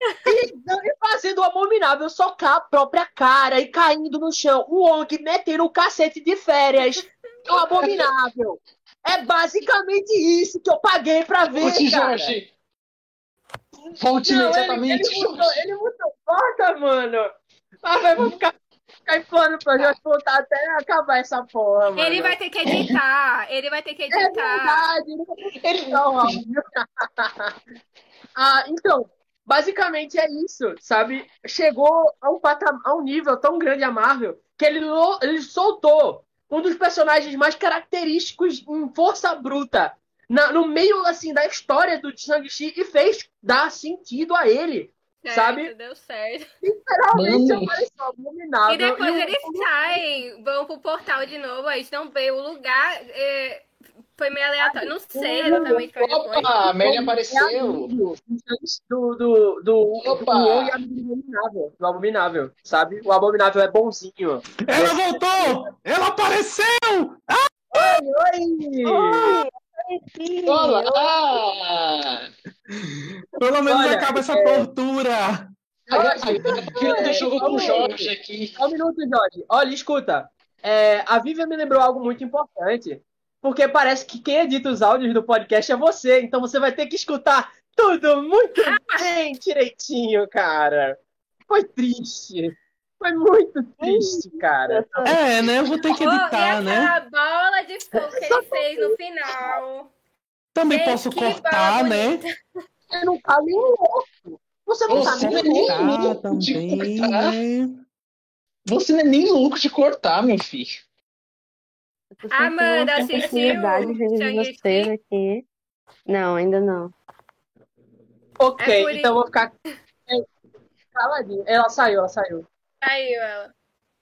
e, e fazendo o abominável socar a própria cara e caindo no chão. O Wong metendo o cacete de férias. O abominável. É basicamente isso que eu paguei pra ver, Volte, cara. Jorge. Volte Não, ele, ele mudou, ele mudou. Volta, mano. Ah, vai, vou ficar, ficar implorando pra Jorge voltar até acabar essa porra, mano. Ele vai ter que editar. Ele vai ter que É editar. verdade. Ele não, óbvio. ah, então, basicamente é isso, sabe? Chegou a um, patam a um nível tão grande a Marvel que ele, lo- ele soltou um dos personagens mais característicos em força bruta na- no meio assim da história do Shang-Chi e fez dar sentido a ele. Certo, sabe? Deu certo. Literalmente Mano. apareceu abominável. E depois o- eles saem, vão pro portal de novo, a gente não vê o lugar. é, foi meio aleatório. Não sei exatamente onde foi. Opa, a Amélia apareceu. do, do, do, Opa! do e Abominável, do Abominável, sabe? O Abominável é bonzinho. Ela voltou! Ela apareceu! Oi! Olá! Pelo menos Olha, acaba essa é- tortura. Agora tá virando jogo com o Jorge aqui. Só um minuto, Jorge. Olha, escuta. É, a Vivian me lembrou algo muito importante. Porque parece que quem edita os áudios do podcast é você. Então você vai ter que escutar tudo muito bem direitinho, cara. Foi triste. Foi muito triste, cara. É, né? Eu vou ter que Oh, e editar, né? aquela bola de fogo que ele fez no final. Também Gente, posso cortar, né? Você não tá nem louco. Você não tá Você nem nem louco. De também, cortar. né? Você não é nem louco de cortar, meu filho. Amanda, uma assistiu de vocês aqui. Não, ainda não. Ok, É então eu vou ficar é, caladinho. Ela saiu, ela saiu. Caiu ela.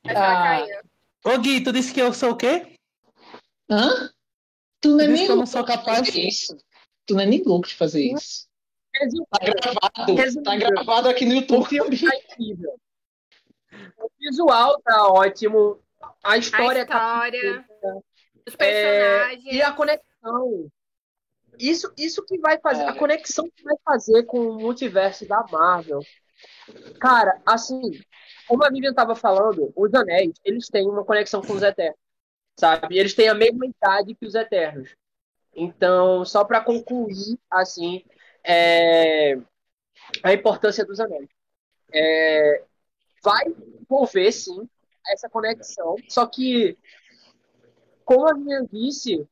Acho Ah. ela caiu. Ô Gui, tu disse que eu sou o quê? Hã? Tu não é nem que eu não louco sou de capaz. fazer isso. Tu não é nem louco de fazer isso. Resumindo, Tá gravado. Resumindo. Tá gravado aqui no O YouTube. filme tá incrível. O visual tá ótimo. A A história, tá história, os É, personagens. e a conexão. Isso, isso que vai fazer, a Cara. conexão que vai fazer com o multiverso da Marvel. Cara, assim, como a Vivian tava falando, os anéis, eles têm uma conexão com os Eternos, sabe? Eles têm a mesma idade que os Eternos. Então, só para concluir, assim, é, a importância dos anéis. É, vai envolver, sim, essa conexão, só que, como a minha disse,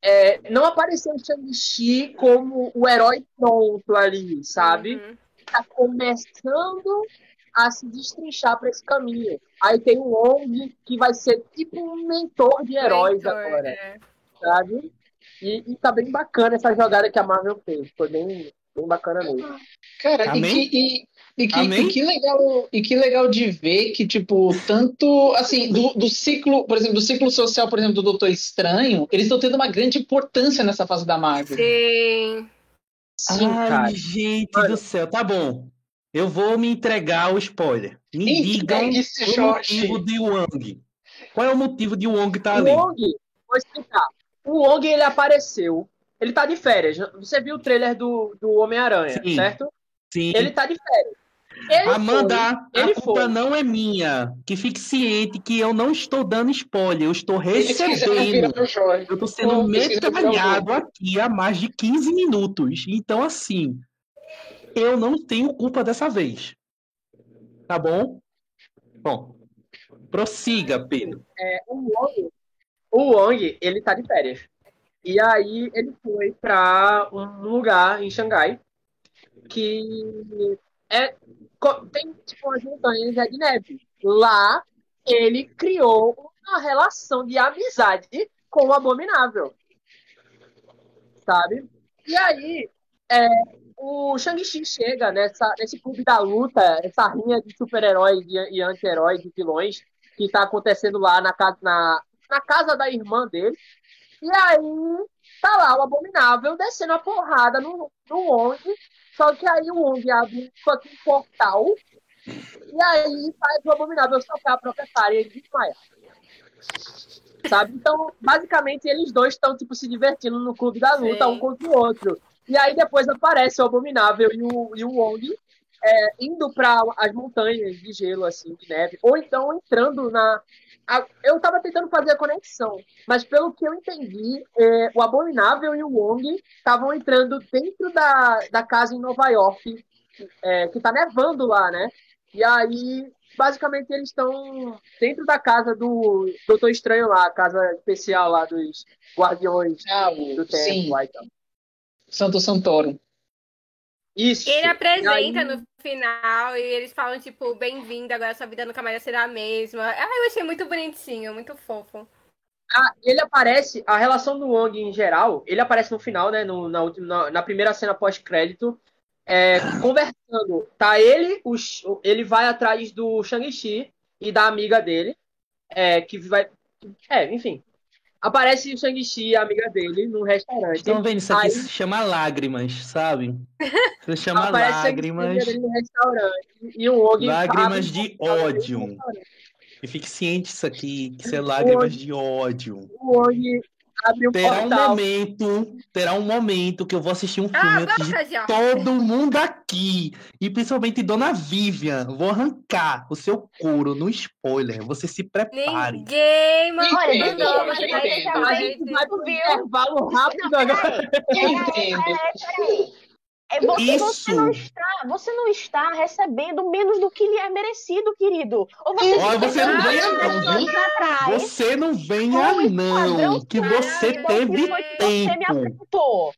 é, não apareceu o Shang-Chi como o herói pronto ali, sabe? Uhum. Tá começando a se destrinchar para esse caminho. Aí tem o Wong, que vai ser tipo um mentor de heróis Mentor, agora, é. sabe? E, e tá bem bacana essa jogada que a Marvel fez. Foi bem, bem bacana mesmo. Cara, e e, e que, e que legal, e que legal de ver que, tipo, tanto, assim, do, do ciclo, por exemplo, do ciclo social, por exemplo, do Doutor Estranho, eles estão tendo uma grande importância nessa fase da Marvel. Sim. Sim, Ai, cara. gente Mano. do céu, tá bom. Eu vou me entregar ao spoiler. Me digam o motivo de Wong. Qual é o motivo de Wong estar O ali? Wong, vou explicar. O Wong, ele apareceu. Ele tá de férias. Você viu o trailer do, do Homem-Aranha, Sim. certo? Sim. Ele tá de férias. Ele Amanda, foi, ele a culpa foi. não é minha. Que fique ciente que eu não estou dando spoiler, eu estou recebendo. Eu estou sendo metralhado aqui há mais de 15 minutos. Então, assim, eu não tenho culpa dessa vez. Tá bom? Bom, prossiga, Pedro. É, o Wong, o Wong, ele tá de férias. E aí ele foi para um lugar em Xangai que é tem tipo umas montanhas de neve. Lá ele criou uma relação de amizade com o Abominável. Sabe? E aí é, o Shang-Chi chega nessa, nesse clube da luta, essa rinha de super-heróis e, anti-heróis e vilões que tá acontecendo lá na casa, na, na casa da irmã dele. E aí tá lá o Abominável descendo a porrada no, no Wong. Só que aí o Wong abre um portal. E aí faz o Abominável socar a própria cara e ele desmaia. Sabe? Então, basicamente, eles dois estão tipo, se divertindo no clube da luta, Sim. um contra o outro. E aí depois aparece o Abominável e o, e o Wong é, indo para as montanhas de gelo, assim, de neve. Ou então entrando na. a- eu tava tentando fazer a conexão, mas pelo que eu entendi, é, o Abominável e o Wong estavam entrando dentro da, da casa em Nova York, é, que tá nevando lá, né? E aí, basicamente, eles estão dentro da casa do Doutor Estranho lá, a casa especial lá dos Guardiões Ah, do Tempo sim, lá e tal. Santo Santorum. Isso. Ele apresenta aí- no final e eles falam, tipo, bem-vindo, agora sua vida nunca mais será a mesma. Ah, eu achei muito bonitinho, muito fofo. Ah, ele aparece, a relação do Wong em geral, ele aparece no final, né? No, na, última, na, na primeira cena pós-crédito, é, conversando. Tá ele, o, ele vai atrás do Shang-Chi e da amiga dele, é, que vai. É, enfim. Aparece o Shang-Chi a amiga dele num restaurante. Estão vendo? Isso aqui Aí- se chama lágrimas, sabe? Se chama lágrimas. no restaurante. E o Wong Lágrimas de um portal ódio. E fique ciente disso aqui, que isso é lágrimas de ódio. O Wong abre um Terá um portal. momento, terá um momento que eu vou assistir um filme Ah, antes de todo mundo aqui, e principalmente Dona Vivian, vou arrancar o seu couro no spoiler. Você se prepare. Ninguém mandou. Olha, Entendo, Dudu, mas entendo. aí A gente vai pro Viu? intervalo rápido agora. Entendo. É, você, Isso. você, não está, você não está recebendo menos do que lhe é merecido, querido. Ou você Olha, você não venha não, Você não venha, não, que você teve que você tempo. apresentou.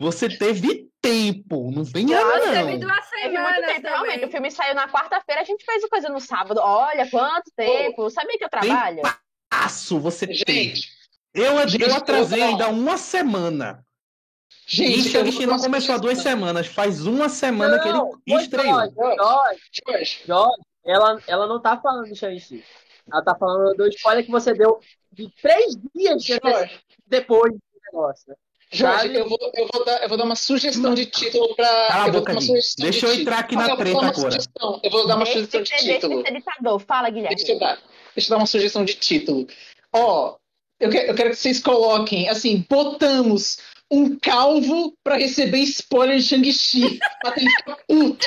Você teve tempo, não venha, teve não. duas Teve muito semanas tempo, realmente. O filme saiu na quarta-feira, a gente fez coisa no sábado. Olha, quanto tempo. Sabia que eu trabalho? Passo você teve. Gente, Eu, Gente, eu atrasei eu- ainda uma semana. Gente, vou não começou há duas semanas. Faz uma semana que Não, ele foi estreou. Jorge, Jorge, ela, ela não tá falando de Shang-Chi. Ela tá falando do spoiler que você deu de três dias Jorge, depois do negócio. Jorge, eu vou, eu, vou dar, eu vou dar uma sugestão de título pra. Cala a boca, uma sugestão Deixa de eu entrar aqui na eu treta agora. sugestão. Eu vou dar uma Deixa sugestão de deixa título. ser ditador. Fala, Guilherme. Deixa eu dar, deixa eu dar uma sugestão de título. Ó, eu, que- eu quero que vocês coloquem, assim, botamos um calvo pra receber spoiler de Shang-Chi. pra ter que ficar puto.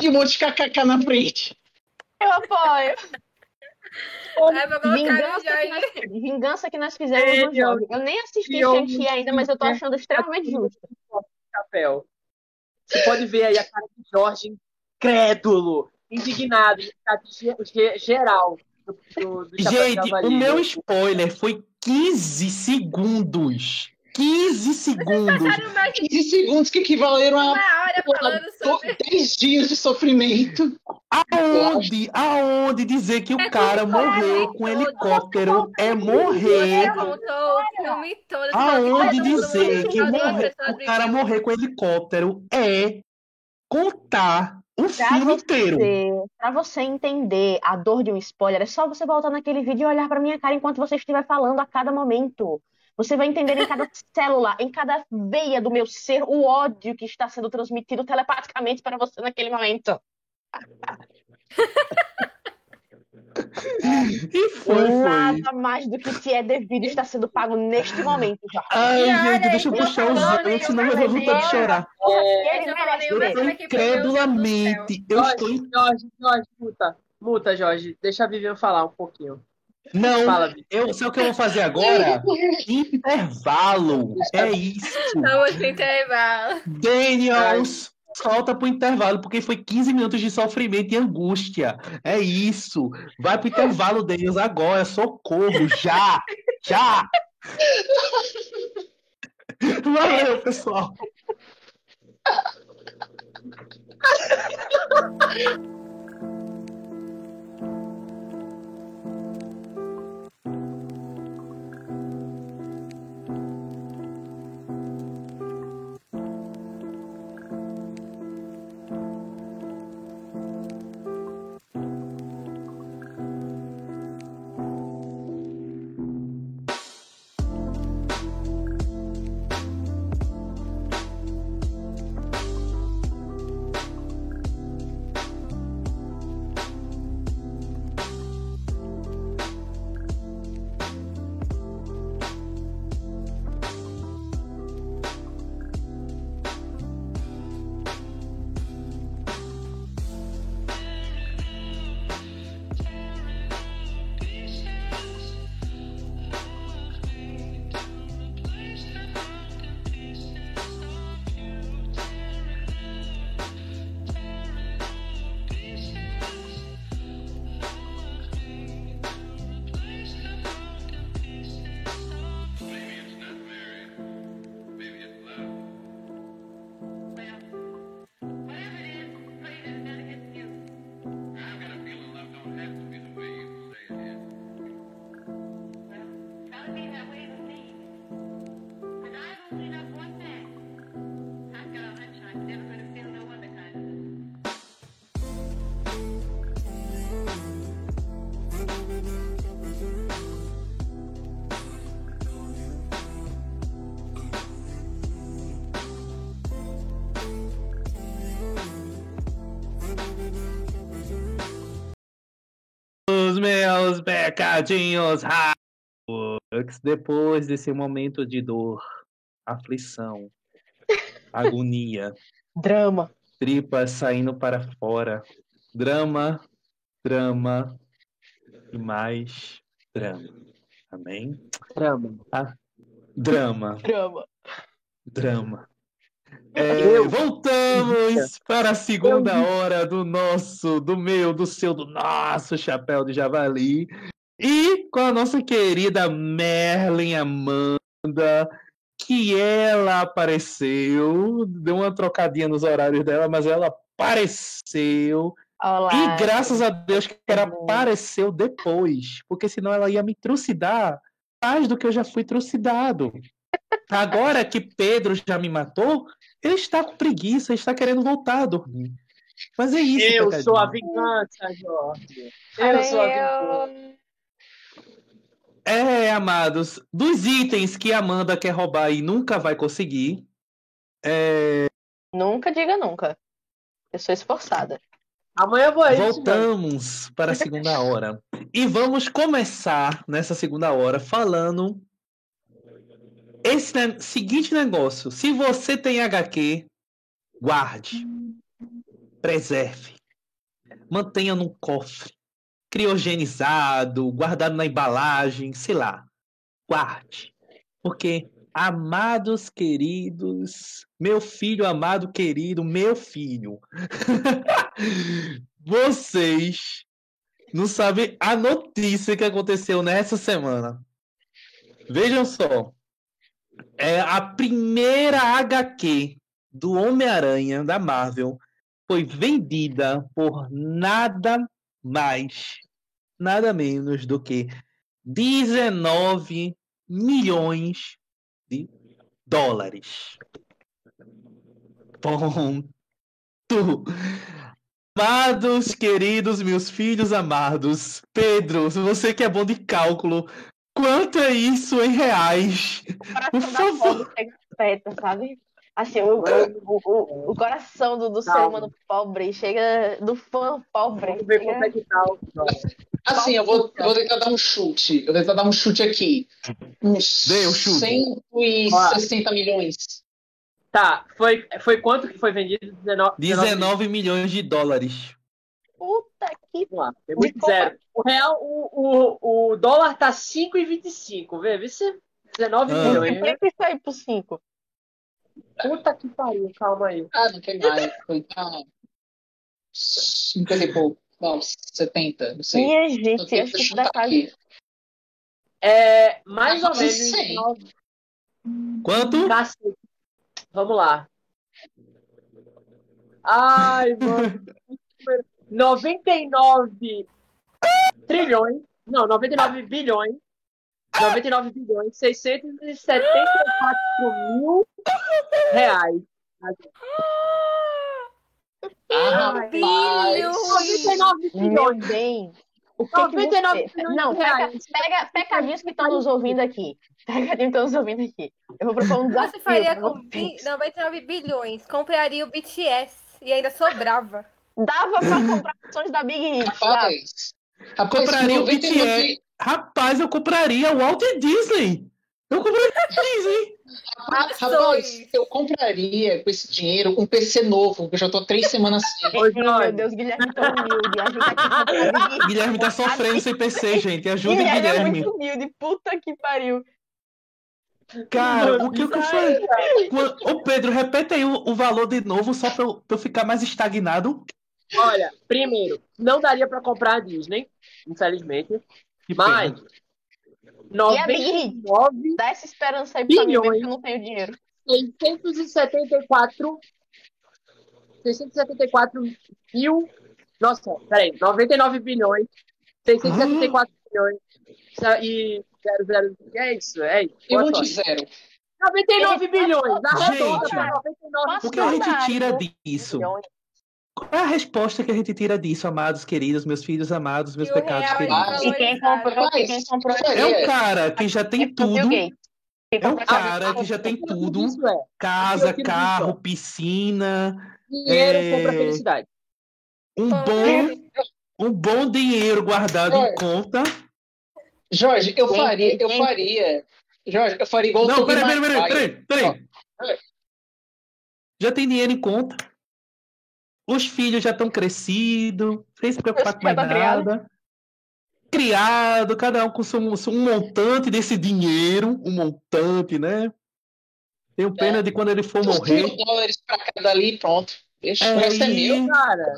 E um monte de kkk na frente. Eu apoio. No Vingança que, nós, vingança que nós fizemos no Eu- jogo. Eu nem assisti Shang-Chi ainda, mas eu tô achando extremamente justo. Chapéu. Você pode ver aí a cara de Jorge incrédulo, indignado, tá geral. Do, do, Gente, o meu spoiler foi 15 segundos. 15 segundos. Passaram mais de 15 segundos que equivaleram a uma hora falando sobre. 10 dias de sofrimento. Aonde, aonde dizer que o É cara com morreu todo. com helicóptero é morrer. o todo. Aonde dizer que morrer, o cara morrer com helicóptero é contar o Pra filme inteiro. você, pra você entender a dor de um spoiler, é só você voltar naquele vídeo e olhar pra minha cara enquanto você estiver falando a cada momento. Você vai entender em cada célula, em cada veia do meu ser, o ódio que está sendo transmitido telepaticamente para você naquele momento. E foi, foi. Nada mais do que te é devido está sendo pago neste momento, Jorge. Ai, gente, deixa eu puxar os olhos, senão eu vou vontade de chorar. É, Eu é foi? Incredulamente, eu estou. Jorge, Jorge, muta. Muta, Jorge. Deixa a Vivian falar um pouquinho. Não, Fala, eu sei o que eu vou fazer agora? Intervalo. É isso. Vamos pro intervalo. Daniels, Solta pro intervalo, porque foi 15 minutos de sofrimento e angústia. É isso. Vai pro intervalo, Deus, agora. Socorro, já! Já! Valeu, pessoal. meus pecadinhos raros. Depois desse momento de dor, aflição, agonia, Drama. tripas saindo para fora, drama, drama e mais drama. Amém? Drama. Drama, Drama. drama. É, Eu- voltamos para a segunda hora do nosso, do meu, do seu, do nosso chapéu de javali. E com a nossa querida Merlin Amanda, que ela apareceu, deu uma trocadinha nos horários dela, mas ela apareceu. Olá. E graças a Deus que ela apareceu depois, porque senão ela ia me trucidar mais do que eu já fui trucidado. Agora que Pedro já me matou, ele está com preguiça, está querendo voltar a dormir. Mas é isso, Eu pecadinho. sou a vingança, Jorge. Eu sou a vingança. É, amados, dos itens que a Amanda quer roubar e nunca vai conseguir, Nunca diga nunca. Eu sou esforçada. Amanhã eu vou aí. voltamos para a segunda hora. E vamos começar nessa segunda hora falando esse seguinte negócio. Se você tem HQ, guarde, preserve, mantenha num cofre, criogenizado, guardado na embalagem, sei lá. Guarde. Porque, amados queridos, meu filho amado querido, meu filho, vocês não sabem a notícia que aconteceu nessa semana. Vejam só. É a primeira HQ do Homem-Aranha da Marvel foi vendida por nada mais, nada menos do que 19 milhões de dólares. Ponto. Amados, queridos, meus filhos amados, Pedro, você que é bom de cálculo, quanto é isso em reais? O Por favor. pobre chega perto, sabe? Assim, o, o, o, o coração do, do ser humano pobre chega. Do fã pobre. Vamos ver como é que tá. Assim, eu vou, vou tentar dar um chute. Eu vou tentar dar um chute aqui. Uns Dê o chute. 160 milhões. Tá, foi, foi quanto que foi vendido? 19, 19 milhões de dólares. Puta que. Vamos lá, tem muito zero. O real, o, o, o dólar tá 5,25, vê? Vê se 19 Ah. milhões. né? Sempre isso aí por cinco. Puta que pariu, calma aí. Ah, não tem mais. Foi ah, 50 e pouco. Não, 70, não sei. Minha gente, tenho acho que que dá quase. aqui. É mais ou Ah, menos. sei. nove- Quanto? Cacete. Vamos lá. Ai, mano. 99 trilhões. Não, 99 bilhões. 99 bilhões, 674 mil reais. Ah, rapaz. 99 Meu bilhões. bem. O que, que 99 você... bilhões Não, pega, pega, pecadinhos que estão nos ouvindo aqui. Pecadinhos que estão nos ouvindo aqui. Eu vou propor um desafio. Você faria com vocês. vi- 99 bilhões, compraria o BTS e ainda sobrava. Dava pra comprar ações da Big Hit. Rapaz. Rapaz, Compraria o 99 BTS. Rapaz, eu compraria o Walt Disney. Eu compraria o Disney. Rapaz, Ações. eu compraria com esse dinheiro um PC novo, que eu já tô três semanas sem. Meu. Deus, Guilherme tão humilde. A gente tá aqui. Guilherme tá sofrendo sem PC, gente. Ajuda o Guilherme é Guilherme. muito humilde. Puta que pariu. Cara, o que, que eu falei? Qua- Ô Pedro, repete aí o, o valor de novo, só pra eu, pra eu ficar mais estagnado. Olha, primeiro, não daria pra comprar a Disney, infelizmente. Que Mas pena. E a Big Hit? 99 Dá essa esperança aí pra mim, Bilhões. porque eu não tenho dinheiro. 674 674 mil nossa, peraí, 99 bilhões 674 milhões e 00, é isso, é isso. Vou Boa de zero. 99 bilhões, arredonda Gente, pra 99 O que a gente tira disso? Bilhões. Qual é a resposta que a gente tira disso, amados queridos, meus filhos amados, meus E pecados é queridos? E quem comprou, e quem comprou É um cara que já tem tudo, Quem é um cara que já tem tudo, é, casa, carro, piscina, dinheiro É. compra felicidade. um bom, um bom dinheiro guardado em É. conta. Jorge, eu faria, eu faria. Jorge, eu faria igual o Não, peraí, peraí, peraí, peraí, peraí. Já tem dinheiro em conta. Os filhos já estão crescidos, sem se preocupar com mais tá criado. nada. Criado, cada um com seu, um montante desse dinheiro, um montante, né? Tenho pena de quando ele for morrer. 5 dólares pra cada ali, pronto. Deixa, É, é meu. e- Cara,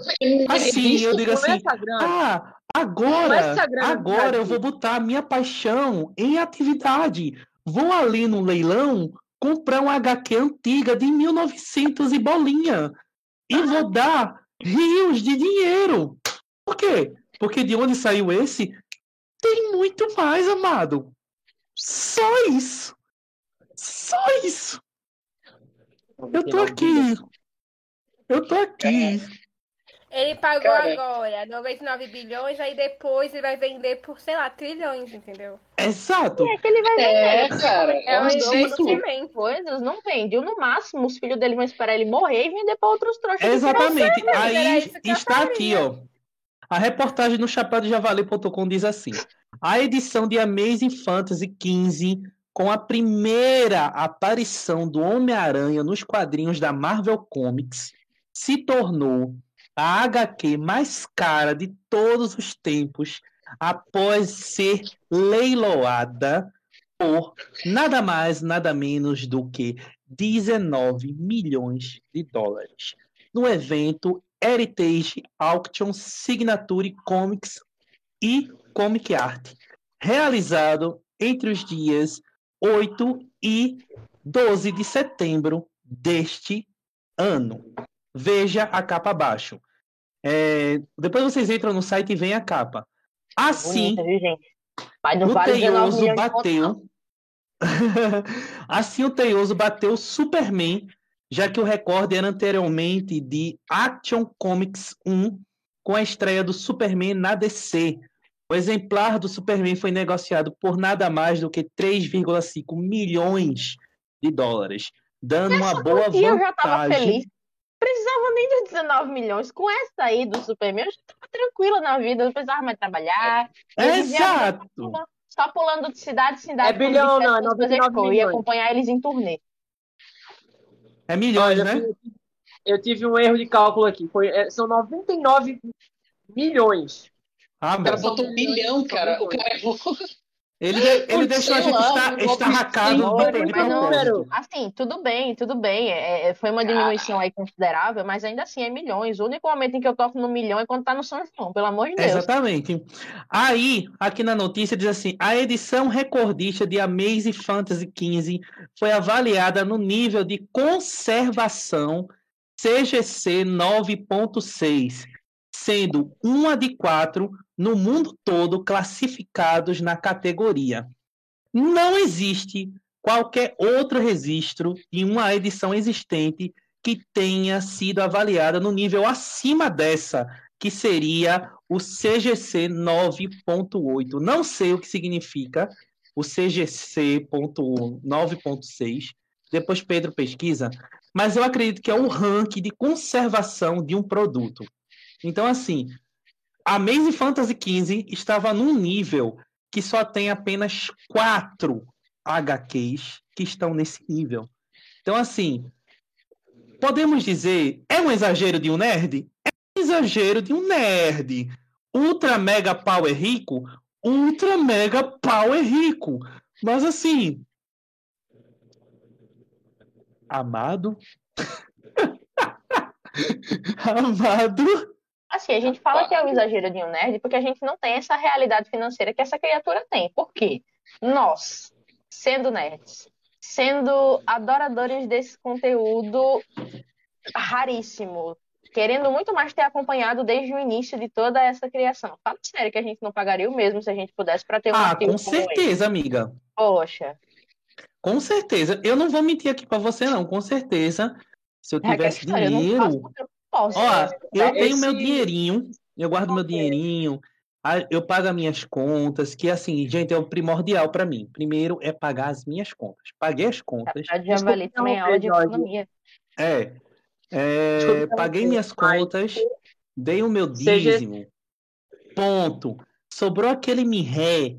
Assim, eu digo assim, essa ah, agora, essa agora eu vou botar a minha paixão em atividade. Vou ali no leilão comprar uma HQ antiga de 1900 e bolinha e vou dar rios de dinheiro. Por quê? Porque de onde saiu esse tem muito mais, amado. Só isso. Só isso. Eu tô aqui. Eu tô aqui. Ele pagou Cara. agora 99 bilhões, aí depois ele vai vender por, sei lá, trilhões, entendeu? Exato. é que ele vai É, vender. cara. É um investimento. Coisas não vende. No máximo, os filhos dele vão esperar ele morrer e vender pra outros trouxas. de Exatamente. Aí eu está aqui, ó. A reportagem no chapéudejavali.com diz assim: a edição de Amazing Fantasy XV, com a primeira aparição do Homem-Aranha nos quadrinhos da Marvel Comics, se tornou a HQ mais cara de todos os tempos após ser leiloada por nada mais, nada menos do que 19 milhões de dólares no evento Heritage Auction Signature Comics e Comic Art, realizado entre os dias 8 e 12 de setembro deste ano. Veja a capa abaixo. É, depois vocês entram no site e veem a capa. Assim, Bonita, o vale 19 Teioso bateu. assim, o Teioso bateu Superman, já que o recorde era anteriormente de Action Comics 1, com a estreia do Superman na DC. O exemplar do Superman foi negociado por nada mais do que 3,5 milhões de dólares, dando uma boa E eu já tava vantagem. feliz. Precisava nem de 19 milhões. Com essa aí do Superman, eu já tava tranquila na vida. Não precisava mais trabalhar. Vivia Exato. Só pulando de cidade em cidade. É bilhão, não, é dissesse as 99 coisas que Eu ia milhões. acompanhar eles em turnê. É milhões, Olha, né? eu, tive, eu tive um erro de cálculo aqui. Foi, é, são 99 milhões. Ah, O cara bom. botou um bilhão, cara. O cara errou. Ele, ele deixou a gente estar, eu estar racado Sim, de mas não- propósito. Assim, tudo bem, tudo bem. É, é, foi uma diminuição aí considerável, mas ainda assim é milhões. O único momento em que eu toco no milhão é quando tá no São João, pelo amor de Deus. Exatamente. Aí, aqui na notícia diz assim: a edição recordista de Amazing Fantasy XV foi avaliada no nível de conservação CGC 9.6, sendo uma de quatro no mundo todo classificados na categoria. Não existe qualquer outro registro de uma edição existente que tenha sido avaliada no nível acima dessa, que seria o CGC 9.8. Não sei o que significa o CGC 9.6. Depois Pedro pesquisa, mas eu acredito que é o ranking de conservação de um produto. Então, assim, a Amazing Fantasy XV estava num nível que só tem apenas quatro HQs que estão nesse nível. Então, assim, podemos dizer, é um exagero de um nerd? É um exagero de um nerd. Ultra Mega Power Rico? Ultra Mega Power Rico. Mas, assim, amado? amado? Assim, a gente fala que é o exagero de um nerd porque a gente não tem essa realidade financeira que essa criatura tem. Por quê? Nós, sendo nerds, sendo adoradores desse conteúdo raríssimo, querendo muito mais ter acompanhado desde o início de toda essa criação. Fala sério que a gente não pagaria o mesmo se a gente pudesse para ter um Ah, com como esse. certeza, amiga. Poxa, Com certeza. Eu não vou mentir aqui pra você, não. Com certeza. Se eu é aquela tivesse história, não faço dinheiro. eu posso. Ó, eu É, tenho meu dinheirinho. Eu guardo meu Ok. dinheirinho. Eu pago as minhas contas, que assim, gente, é o primordial pra mim. Primeiro é pagar as minhas contas. Paguei as contas. A Javali também é aula de Jorge. economia. É. é, Desculpa paguei minhas contas, dei o meu Seja- dízimo. Ponto. Sobrou aquele mirré.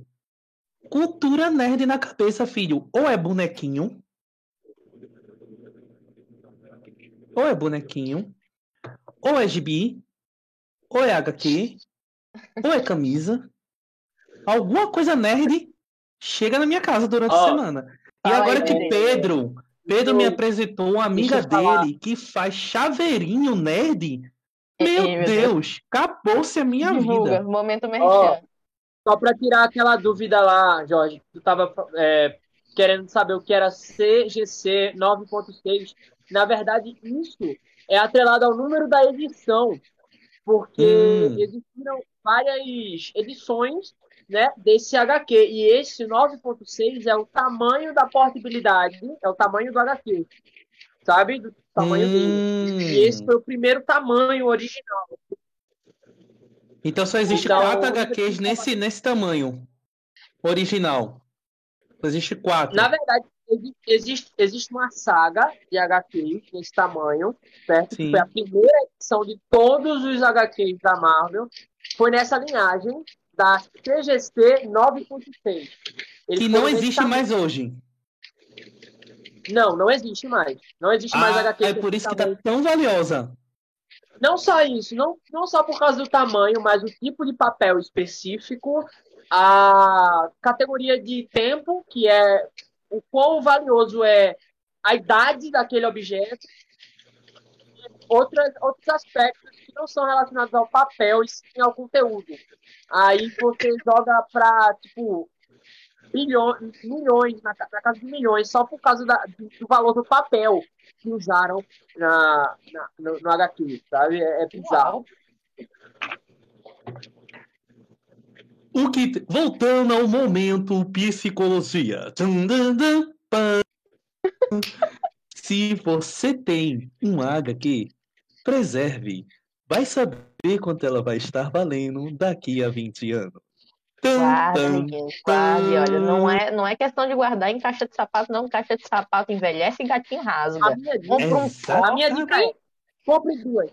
Cultura nerd na cabeça, filho. Ou é bonequinho. Ou é bonequinho. Ou é gibi. Ou é HQ. Ou é camisa. Alguma coisa nerd chega na minha casa durante a Ó, semana. E agora aí, que Pedro. Pedro, Pedro me apresentou uma amiga eu falar. dele que faz chaveirinho nerd. Ei, Meu ei, meu Deus, acabou-se a minha Divulga, vida. momento merchan. Só para tirar aquela dúvida lá, Jorge, tu tava é, querendo saber o que era CGC 9.6. Na verdade, isso é atrelado ao número da edição, porque Hum. existiram várias edições né, desse HQ, e esse 9.6 é o tamanho da portabilidade, é o tamanho do HQ, sabe? Do tamanho dele. Hum. E esse foi o primeiro tamanho original. Então só existe Então, quatro HQs nesse, nesse tamanho original. Só existe quatro. Na verdade, existe, existe uma saga de HQs nesse tamanho, certo? Sim. Foi a primeira edição de todos os HQs da Marvel. Foi nessa linhagem da CGC 9.6. Eles que não existe tamanho. mais hoje. Não, não existe mais. Não existe mais Ah, HQ. é desse por isso que tá tamanho. tão valiosa. Não só isso, não, não só por causa do tamanho, mas o tipo de papel específico, a categoria de tempo, que é o quão valioso é a idade daquele objeto, e outras, outros aspectos que não são relacionados ao papel e sim ao conteúdo. Aí você joga para, tipo, bilhões, milhões, na, na casa de milhões, só por causa da- do, do valor do papel que usaram na, na- no, no HQ, sabe? É, é bizarro. O que Voltando ao momento psicologia. Dum, dum, pam. Se você tem um HQ, preserve. Vai saber quanto ela vai estar valendo daqui a 20 anos. Tum, Guarda, tum, amiguinho, guarde. Olha, não é, não é questão de guardar em caixa de sapato, não. Caixa de sapato envelhece e gatinho A rasga. minha dica, um a minha dica é: compre duas.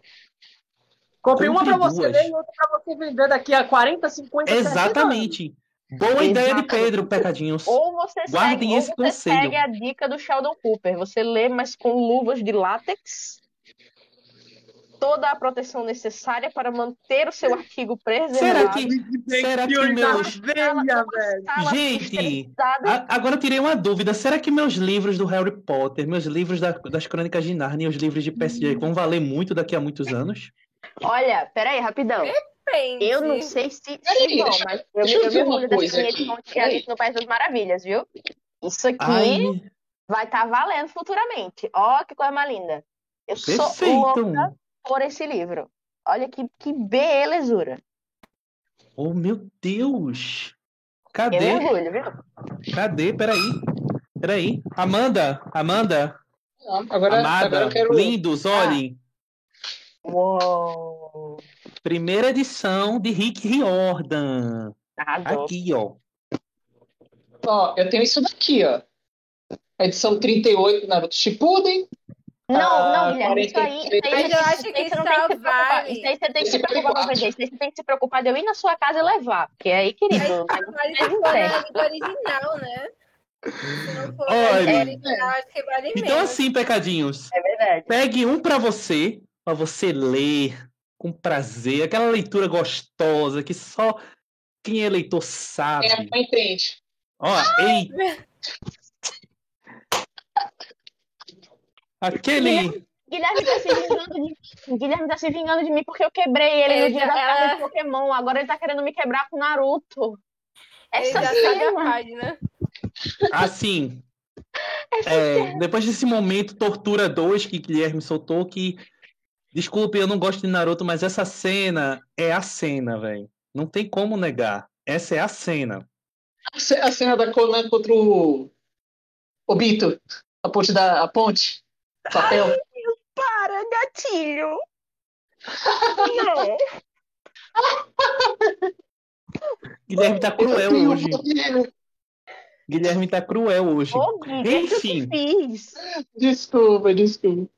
Compre uma para você ler e outra para você vender daqui a 40, 50, 60 anos. Exatamente. Boa ideia de. Pedro, pecadinhos. Ou você Guardem segue, ou esse você conselho. segue a dica do Sheldon Cooper. Você lê, mas com luvas de látex toda a proteção necessária para manter o seu artigo preservado. Será que, será que meus. Veia, Gente. A- agora eu tirei uma dúvida. Será que meus livros do Harry Potter, meus livros da- das Crônicas de Narnia e os livros de Percy Jackson vão valer muito daqui a muitos anos? Olha, peraí, rapidão. Depende. Eu não sei se, Peraí, se vão, deixa- mas eu, deixa eu eu ver me uma coisa aqui. de Peraí. Alice no País das Maravilhas, viu? Isso aqui Ai, vai estar valendo futuramente. Ó, que coisa mais linda. Eu sou perfeito. louca por esse livro. Olha que, que belezura. Oh, meu Deus! Eu me Cadê? orgulho, viu? Cadê? Peraí. Peraí. Amanda, Amanda, Agora, amada, agora eu quero. lindos, olhem. Uou. Primeira edição de Rick Riordan. Arrasou. Aqui, ó. Ó, eu tenho isso daqui, ó. Edição 38 Naruto Shippuden. Não, Ah, não, Guilherme, isso aí, isso aí, Mas eu acho isso que você não tem que se preocupar. Isso aí você tem que se preocupar com 44. isso aí você tem que se preocupar de eu ir na sua casa e levar. Porque aí, querido, Mas vale se for original, né? Se não for Olha. original, acho que vale Então, assim, pecadinhos, é verdade. pegue um pra você, pra você ler com prazer, aquela leitura gostosa que só quem é leitor sabe. É, não entende. Ó, ei. Aquele. Guilherme tá se vingando de mim. Guilherme tá se vingando de mim porque eu quebrei ele no Ele dia já- da ela- de Pokémon. Agora ele tá querendo me quebrar com Naruto. Ele Essa já sabe a cena, página. Assim. é, depois desse momento Tortura 2 que Guilherme soltou, que. Desculpe, eu não gosto de Naruto, mas essa cena é a cena, velho. Não tem como negar. Essa é a cena. A ce- A cena da Conan contra o. O Bito. A ponte da. A ponte. Papel. para, gatilho! Não. Guilherme tá cruel Eu hoje. Guilherme tá cruel hoje. Ô, Gui, o que eu Enfim. Desculpa, desculpa.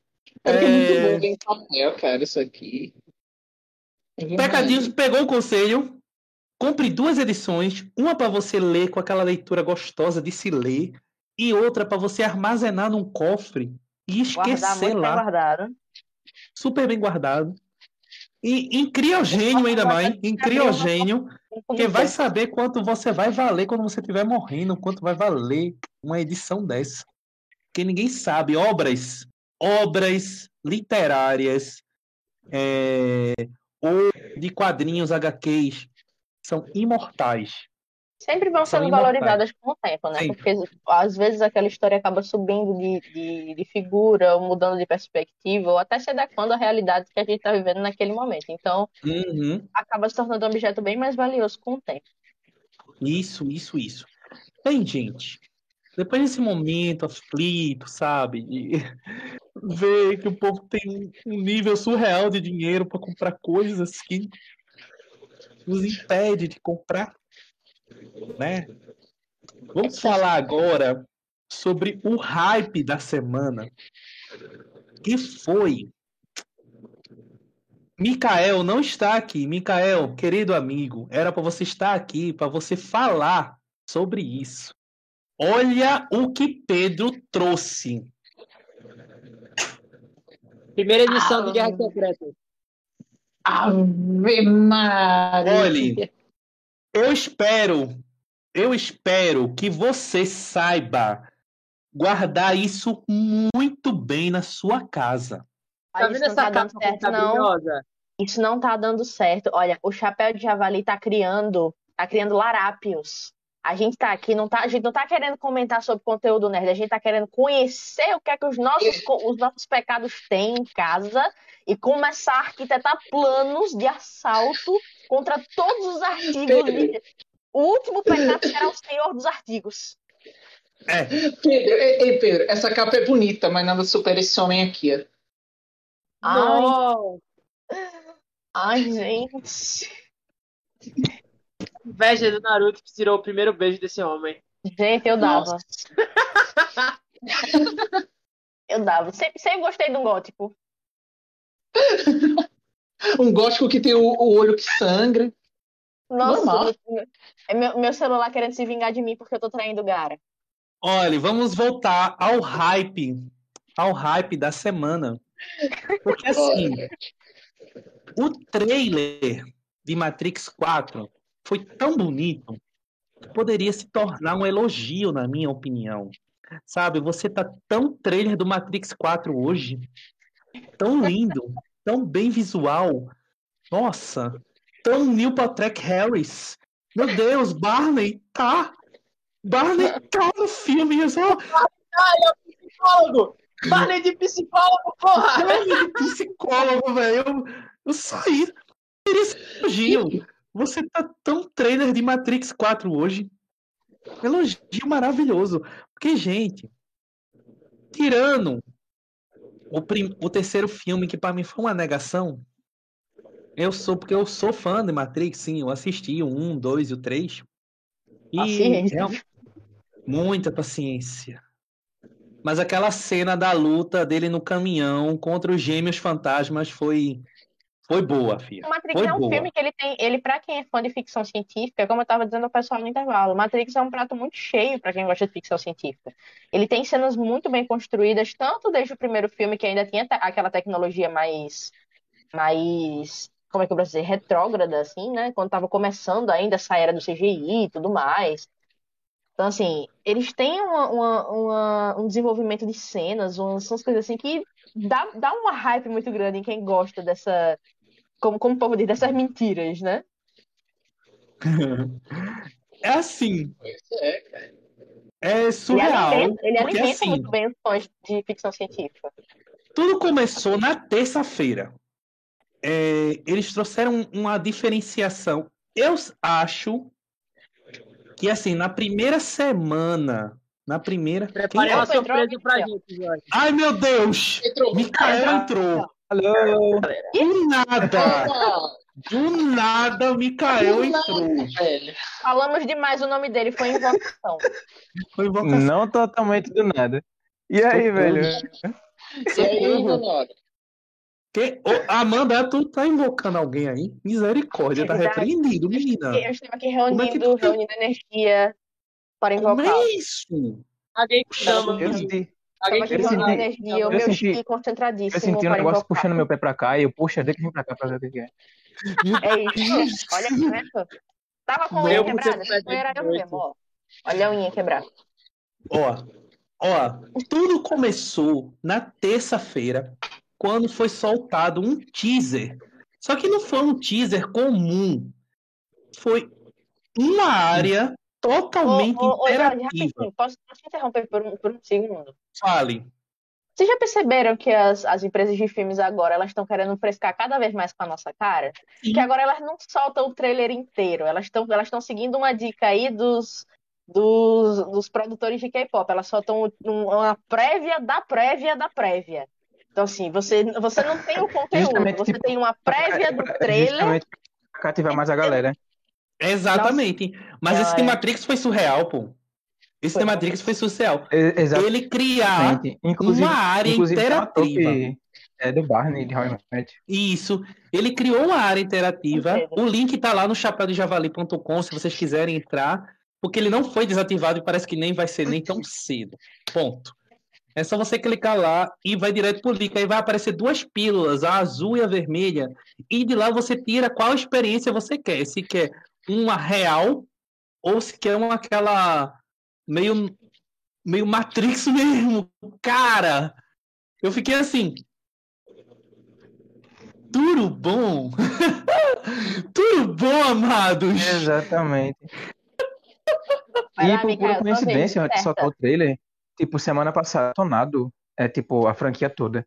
É porque é É. muito bom em papel, cara, isso aqui. É. Pecadinhos pegou o conselho. Compre duas edições, uma para você ler com aquela leitura gostosa de se ler e outra para você armazenar num cofre e Guardar esquecer bem lá, guardado. super bem guardado. E em criogênio ainda mais, em criogênio, porque vai saber quanto você vai valer quando você estiver morrendo, quanto vai valer uma edição dessa. Porque ninguém sabe. Obras, obras literárias, é, ou de quadrinhos HQs, são imortais. Sempre vão sendo valorizadas com o tempo, né? Sempre. Porque às vezes aquela história acaba subindo de, de, de figura, ou mudando de perspectiva, ou até se adequando à realidade que a gente está vivendo naquele momento. Então, Uhum. acaba se tornando um objeto bem mais valioso com o tempo. Isso, isso, isso. Bem, gente, depois desse momento aflito, sabe, de ver que o povo tem um nível surreal de dinheiro para comprar coisas que nos impede de comprar, né? Vamos falar agora sobre o hype da semana, que foi Mikael não está aqui. Mikael, querido amigo, era para você estar aqui, para você falar sobre isso. Olha o que Pedro trouxe. Primeira edição Ah. de Guerra Secreta. Ave Maria. Olhe, eu espero, eu espero que você saiba guardar isso muito bem na sua casa. Tá vendo isso não essa tá capa certo, não. Isso não tá dando certo. Olha, o chapéu de javali tá criando, tá criando larápios. A gente tá aqui, não tá, a gente não tá querendo comentar sobre conteúdo nerd, a gente tá querendo conhecer o que é que os nossos, os nossos pecados têm em casa e começar a arquitetar planos de assalto contra todos os artigos. de- O último pecado será o senhor dos artigos. É, Pedro, ei, ei, Pedro, essa capa é bonita, mas nada supera esse homem aqui, ó. Ai, ai, gente. Inveja do Naruto que tirou o primeiro beijo desse homem. Gente, eu dava. Eu dava. Sempre, sempre gostei de um gótico. Um gótico que tem o, o olho que sangra. Nossa, Normal. é meu, meu celular querendo se vingar de mim porque eu tô traindo o Gara. olha, vamos voltar ao hype, ao hype da semana. Porque assim, o trailer de Matrix 4 foi tão bonito que poderia se tornar um elogio, na minha opinião. Sabe, você tá tão trailer do Matrix 4 hoje, tão lindo, tão bem visual. Nossa, tão Neil Patrick Harris. Meu Deus, Barney tá. Barney tá no filme. Eu só... Ai, é o psicólogo! Barney de psicólogo, porra! Barney de psicólogo, velho. Eu, eu saí. Elogio. Você tá tão trailer de Matrix 4 hoje. Elogio maravilhoso. Porque, gente, tirando o, prim... o terceiro filme, que para mim foi uma negação, eu sou, porque eu sou fã de Matrix, sim, eu assisti o 1, 2 e o 3. E Paciência. é muita paciência. Mas aquela cena da luta dele no caminhão contra os gêmeos fantasmas foi foi boa, filha. O Matrix Foi é um boa. filme que ele tem, ele para quem é fã de ficção científica, como eu estava dizendo ao pessoal no intervalo, Matrix é um prato muito cheio para quem gosta de ficção científica. Ele tem cenas muito bem construídas, tanto desde o primeiro filme que ainda tinha aquela tecnologia mais mais, como é que eu posso dizer, retrógrada assim, né? Quando estava começando ainda essa era do CGI e tudo mais. Então, assim, eles têm uma, uma- uma- um desenvolvimento de cenas, umas, umas coisas assim que dá, dá uma hype muito grande em quem gosta dessa, como, como o povo diz, dessas mentiras, né? É assim, é, cara. é Ele surreal. alimenta, ele alimenta assim, muito bem os fãs de ficção científica. Tudo começou na terça-feira. É, eles trouxeram uma diferenciação. Eu acho que, assim, na primeira semana. Na primeira. Preparei é? uma Entrou, surpresa entrou, pra gente, Jorge. Ai, meu Deus! Entrou. Mikael entrou. Alô! Do nada! Do nada, o Mikael entrou. Velho. Falamos demais o nome dele, foi invocação. Foi invocação. Não totalmente do nada. E aí, Socorro. velho? E aí, Donora? Que- Ô, Amanda, tu tá invocando alguém aí? Misericórdia, tá repreendido, menina. Eu estou aqui é reunindo, tu tá- reunindo energia para Como invocar. é isso? Alguém chama. Eu senti, Alguém Eu senti- energia, o eu meu senti- chi concentradíssimo eu senti um negócio invocar. puxando meu pé pra cá e eu, poxa, deixa eu vir pra cá pra ver o que que é. É isso. Olha aqui, né? Tava com a unha Meu, quebrada. era eu perde mesmo, ó. Olha a unha quebrada. Ó, ó, tudo começou na terça-feira, quando foi soltado um teaser. Só que não foi um teaser comum. Foi uma área totalmente ô, ô, Jorge, interativa. rapidinho, posso, posso te interromper por um, por um segundo? Fale. Vocês já perceberam que as, as empresas de filmes agora elas estão querendo frescar cada vez mais com a nossa cara? Sim. Que agora elas não soltam o trailer inteiro, elas estão elas seguindo uma dica aí dos, dos, dos produtores de K-pop, elas soltam um- uma prévia da prévia da prévia. Então, assim, você, você não tem o conteúdo, Justamente, você tipo, tem uma prévia do trailer. Pra cativar mais a galera. Exatamente. Mas esse Ah, de é. Matrix foi surreal, pô. Esse Foi de Matrix foi surreal. E- Exatamente. Ele criar Inclusive, uma área inclusive interativa. que é do Barney, de How I Met. Isso. Ele criou uma área interativa. O link tá lá no chapéudejavali.com, se vocês quiserem entrar, porque ele não foi desativado e parece que nem vai ser nem tão cedo. Ponto. É só você clicar lá e vai direto pro link. Aí vai aparecer duas pílulas, a azul e a vermelha. E de lá você tira qual experiência você quer. Se quer uma real ou se quer uma aquela meio meio Matrix mesmo. Cara, eu fiquei assim, tudo bom? Tudo bom, amados? Exatamente. E lá, por Mikael, pura coincidência, antes de soltar o trailer, tipo, semana passada, Tornado, é tipo, a franquia toda.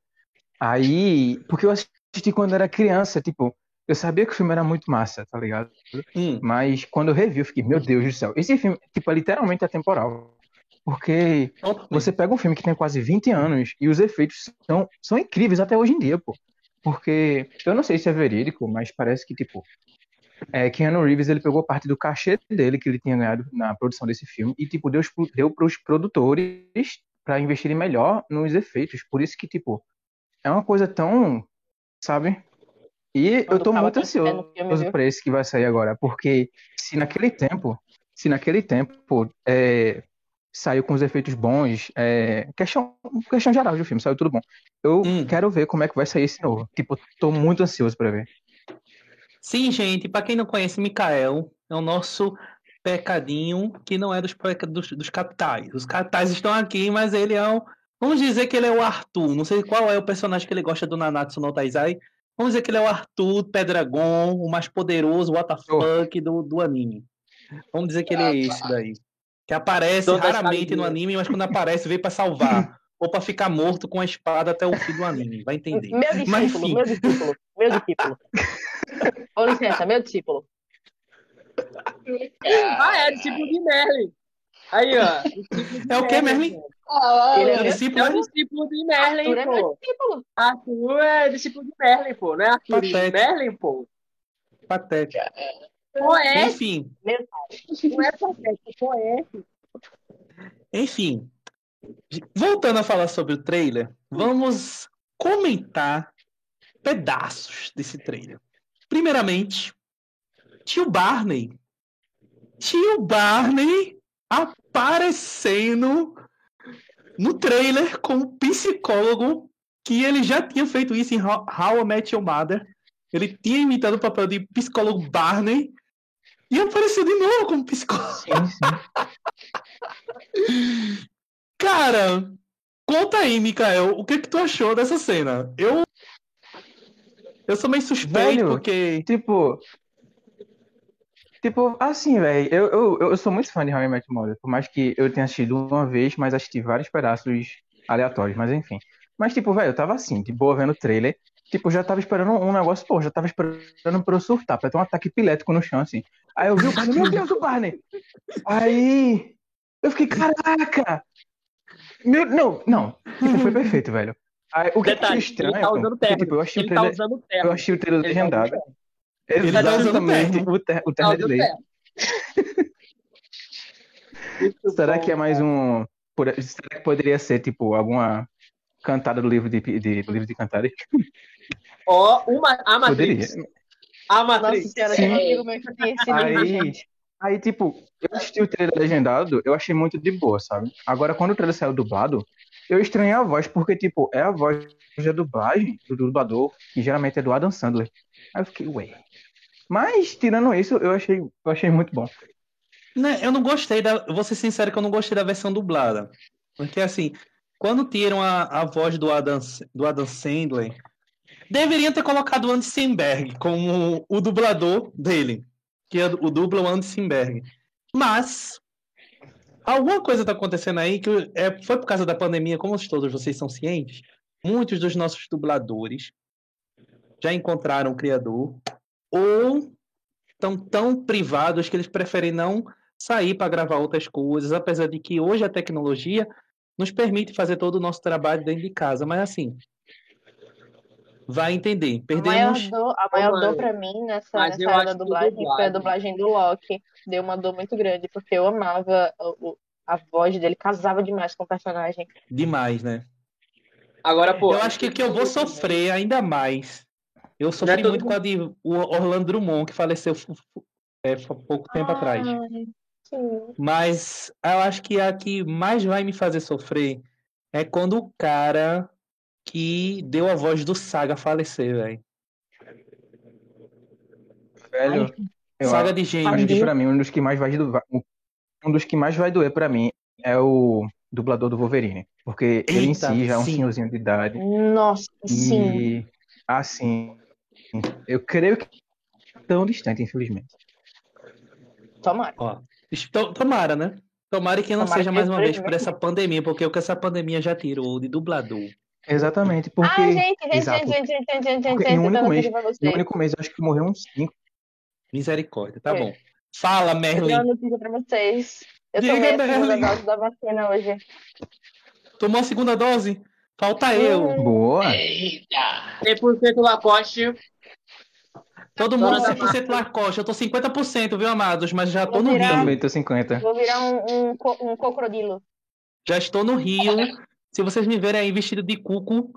Aí, porque eu assisti quando era criança, tipo, eu sabia que o filme era muito massa, tá ligado? Hum, Mas quando eu revi, eu fiquei, meu Deus do céu, esse filme, tipo, é literalmente atemporal. Porque você pega um filme que tem quase 20 anos e os efeitos são, são incríveis até hoje em dia, pô. Porque, eu não sei se é verídico, mas parece que, tipo, é, Keanu Reeves, ele pegou parte do cachê dele que ele tinha ganhado na produção desse filme e, tipo, deu, deu pros produtores para investirem melhor nos efeitos. Por isso que, tipo, é uma coisa tão, sabe? E eu tô muito ansioso pra esse que vai sair agora, porque se naquele tempo, se naquele tempo, pô, é, saiu com os efeitos bons, é, questão, questão geral do filme, saiu tudo bom. Eu Hum. quero ver como é que vai sair esse novo. Tipo, tô muito ansioso pra ver. Sim, gente, pra quem não conhece, Mikael é o nosso pecadinho que não é dos, dos, dos capitais. Os capitais estão aqui, mas ele é um. Vamos dizer que ele é o Arthur. Não sei qual é o personagem que ele gosta do Nanatsu no Taizai. Vamos dizer que ele é o Arthur Pedragon, o mais poderoso, fuck do, do anime. Vamos dizer que ele é esse daí. Que aparece das raramente no anime, mas quando aparece, veio pra salvar. ou pra ficar morto com a espada até o fim do anime. Vai entender. Meu discípulo, Mas, enfim. meu discípulo, meu discípulo. Com licença, meu discípulo. Ah, é discípulo de Merlin. Aí, ó. É o quê, Merlin? Ah, Ele É é discípulo, É discípulo de Merlin, Arthur é pô. discípulo. Arthur é discípulo de Merlin, pô. Não é Arthur de Patético. Merlin, pô. Patético. Poético. Enfim, Não é patético, é poético. enfim. Voltando a falar sobre o trailer, vamos comentar pedaços desse trailer. Primeiramente, tio Barney. Tio Barney aparecendo no trailer como psicólogo, que ele já tinha feito isso em How How I Met Your Mother. Ele tinha imitado o papel de psicólogo Barney e apareceu de novo como psicólogo. Sim, sim. Cara, conta aí, Mikael, o que que tu achou dessa cena? Eu eu sou meio suspeito Velho, porque Tipo. Tipo, assim, velho, eu, eu, eu sou muito fã de How I Met Mother, por mais que eu tenha assistido uma vez, mas assisti vários pedaços aleatórios, mas enfim. Mas, tipo, velho, eu tava assim, de boa vendo o trailer, tipo, já tava esperando um negócio, pô, já tava esperando pra eu surtar, pra ter um ataque epilético no chão, assim. Aí eu vi o Barney, meu Deus, o Barney! Aí eu fiquei, caraca! Meu, não, não, tipo, foi perfeito, velho. Aí, o que eu Detalhe, achei estranho, ele tá usando porque, terno. tipo, eu achei o Ele tá trailer, usando eu terno. achei o trailer Ele tá usando legendado. tá usando Exatamente, o, ter, o terno é de usando lei. Será bom. que é mais um. por- Será que poderia ser, tipo, alguma cantada do livro de, de, do livro de cantares? Ó, uma, a Matrix. Poderia. A Nossa Matrix. senhora, Sim. que Aí, gente. aí, tipo, eu assisti o trailer legendado, eu achei muito de boa, sabe? Agora, quando o trailer saiu dublado, eu estranhei a voz, porque, tipo, é a voz da dublagem do dublador, que geralmente é do Adam Sandler. Aí eu fiquei, ué. Mas, tirando isso, eu achei, eu achei muito bom. Né, eu não gostei da. Vou ser sincero que eu não gostei da versão dublada. Porque assim, quando tiram a, a voz do Adam, do Adam Sandler, deveriam ter colocado o Andy Samberg como o dublador dele. Que é o dubla o Andy Samberg. Mas alguma coisa está acontecendo aí que é, foi por causa da pandemia, como todos vocês são cientes, muitos dos nossos dubladores já encontraram o criador ou estão tão privados que eles preferem não sair para gravar outras coisas, apesar de que hoje a tecnologia nos permite fazer todo o nosso trabalho dentro de casa, mas assim, vai entender. A maior Perdemos dor, a maior dor mãe, pra mim nessa, mas nessa da dublagem foi a dublagem- do Loki. Deu uma dor muito grande, porque eu amava o- a voz dele, casava demais com o personagem. demais, né? Agora, pô. eu acho que o que eu vou sofrer ainda mais. Eu sofri todo muito com a de o Orlando Drummond, que faleceu é, há pouco tempo atrás. Sim. Mas eu acho que a que mais vai me fazer sofrer é quando o cara que deu a voz do Saga falecer, velho. Velho, eu Saga acho, de acho gêmeos. que pra mim, um dos que mais vai doer, um dos que mais vai doer pra mim é o dublador do Wolverine. Porque ele em Eita, si já é um sim. senhorzinho de idade. Nossa, sim. E assim, eu creio que tão distante, infelizmente. Tomara. Ó, tomara, né? Tomara que não Tomara seja que mais uma vez por essa pandemia, porque o que essa pandemia já tirou de dublador. Exatamente, porque Ah, gente, gente, Exato. gente, gente, gente, gente, gente, gente, em um único mês- vocês. único mês eu acho que morreu uns cinco. Misericórdia, tá É. bom. Fala, Eu tenho Merlin. uma notícia pra vocês. Eu Diga, tomei a segunda Merlin. dose da vacina hoje. Tomou a segunda dose? Falta eu. Hum. Boa! Eita! 100% Lacoste. Todo mundo Dona da 100% Lacoste. Eu tô 50%, viu, amados? Mas já tô no virar- Rio. Também tô 50. Vou virar um, um, um cocodrilo. Já estou no Rio. Se vocês me verem aí vestido de cuco,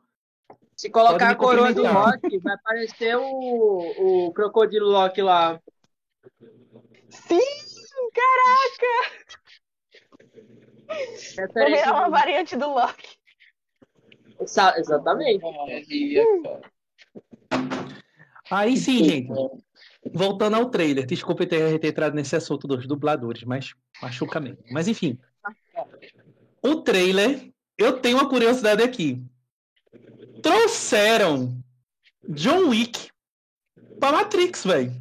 Se colocar a coroa do. Loki, vai aparecer o, o crocodilo Loki lá. Sim, caraca! Referência virar uma variante do Loki. Exa- Exatamente. aí sim, gente. voltando ao trailer, desculpa ter, ter entrado nesse assunto dos dubladores, mas machuca mesmo. Mas enfim. O trailer, eu tenho uma curiosidade aqui. Trouxeram John Wick pra Matrix, velho.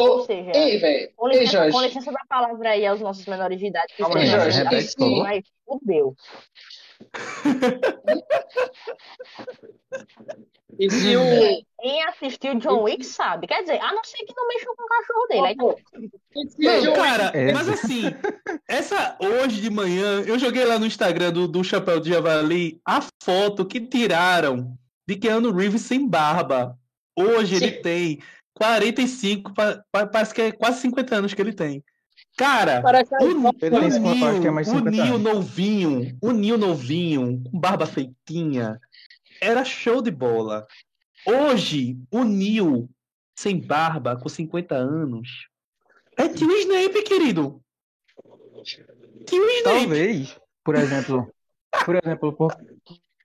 Ou seja, Ei, velho. com Ei, licença, com Jorge. licença da palavra aí aos nossos menores de idade. que Calma Jorge. Mas fudeu. E se o. Quem assistiu John Wick sabe. Quer dizer, a não ser que não mexeu com o cachorro dele. Aí tá Não, cara, É. mas assim, essa hoje de manhã, eu joguei lá no Instagram do, do Chapéu de Javali a foto que tiraram de Keanu Reeves sem barba. Hoje ele Sim. tem 45, pa- pa- parece que é quase 50 anos que ele tem. Cara, Parece o, Ele tem o 50, acho que é o 50 Neo anos. novinho, o Neo novinho, com barba feitinha, era show de bola. Hoje, o Neo sem barba, com 50 anos, é tio Snape, querido. Tio Snape. Talvez, por exemplo, por exemplo, por-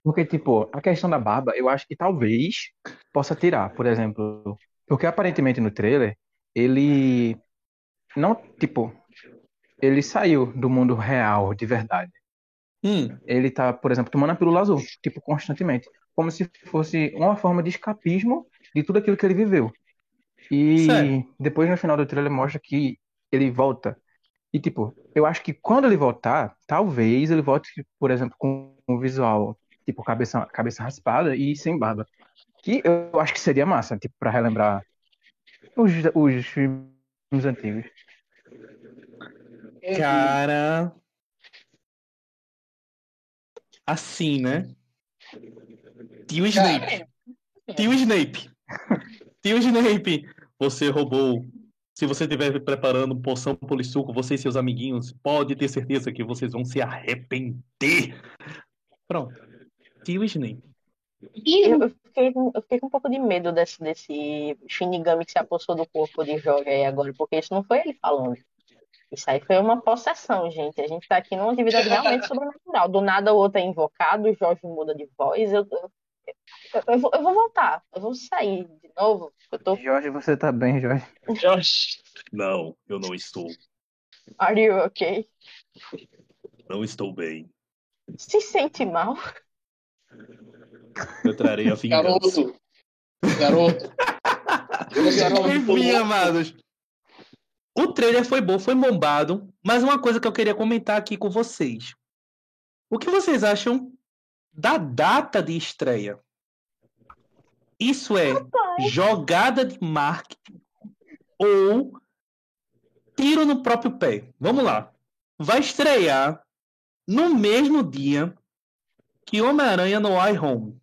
porque, tipo, a questão da barba, eu acho que talvez possa tirar, por exemplo, porque aparentemente no trailer, ele não, tipo, ele saiu do mundo real de verdade. Hum, Ele tá, por exemplo, tomando a pílula azul, tipo, constantemente, como se fosse uma forma de escapismo de tudo aquilo que ele viveu. E depois no final do trailer mostra que ele volta. E tipo, eu acho que quando ele voltar, talvez ele volte, por exemplo, com um visual, tipo, cabeça, cabeça raspada e sem barba. Que eu acho que seria massa, tipo, pra relembrar os, os filmes antigos. Cara. Assim, né? Tio Snape. Tio Snape. Tio Snape. Você roubou. Se você estiver preparando poção polissuco, você e seus amiguinhos, pode ter certeza que vocês vão se arrepender. Pronto. Tio Snape. Eu, fiquei, com- eu fiquei com um pouco de medo desse, desse Shinigami que se apossou do corpo de Jorge aí agora, porque isso não foi ele falando. Isso aí foi uma possessão, gente. A gente tá aqui numa atividade realmente sobrenatural. Do nada o outro é invocado, o Jorge muda de voz. Eu, eu, eu- vou, eu vou voltar, eu vou sair de novo. Eu tô. Jorge, você tá bem, Jorge? Jorge. Não, eu não estou. Are you okay? Não estou bem. Se sente mal? Eu trarei a Garoto. Garoto. Você um Enfim, amados. O trailer foi bom, foi bombado, mas uma coisa que eu queria comentar aqui com vocês. O que vocês acham da data de estreia? Isso é jogada de marketing ou tiro no próprio pé? Vamos lá. Vai estrear no mesmo dia que Homem-Aranha no Way Home.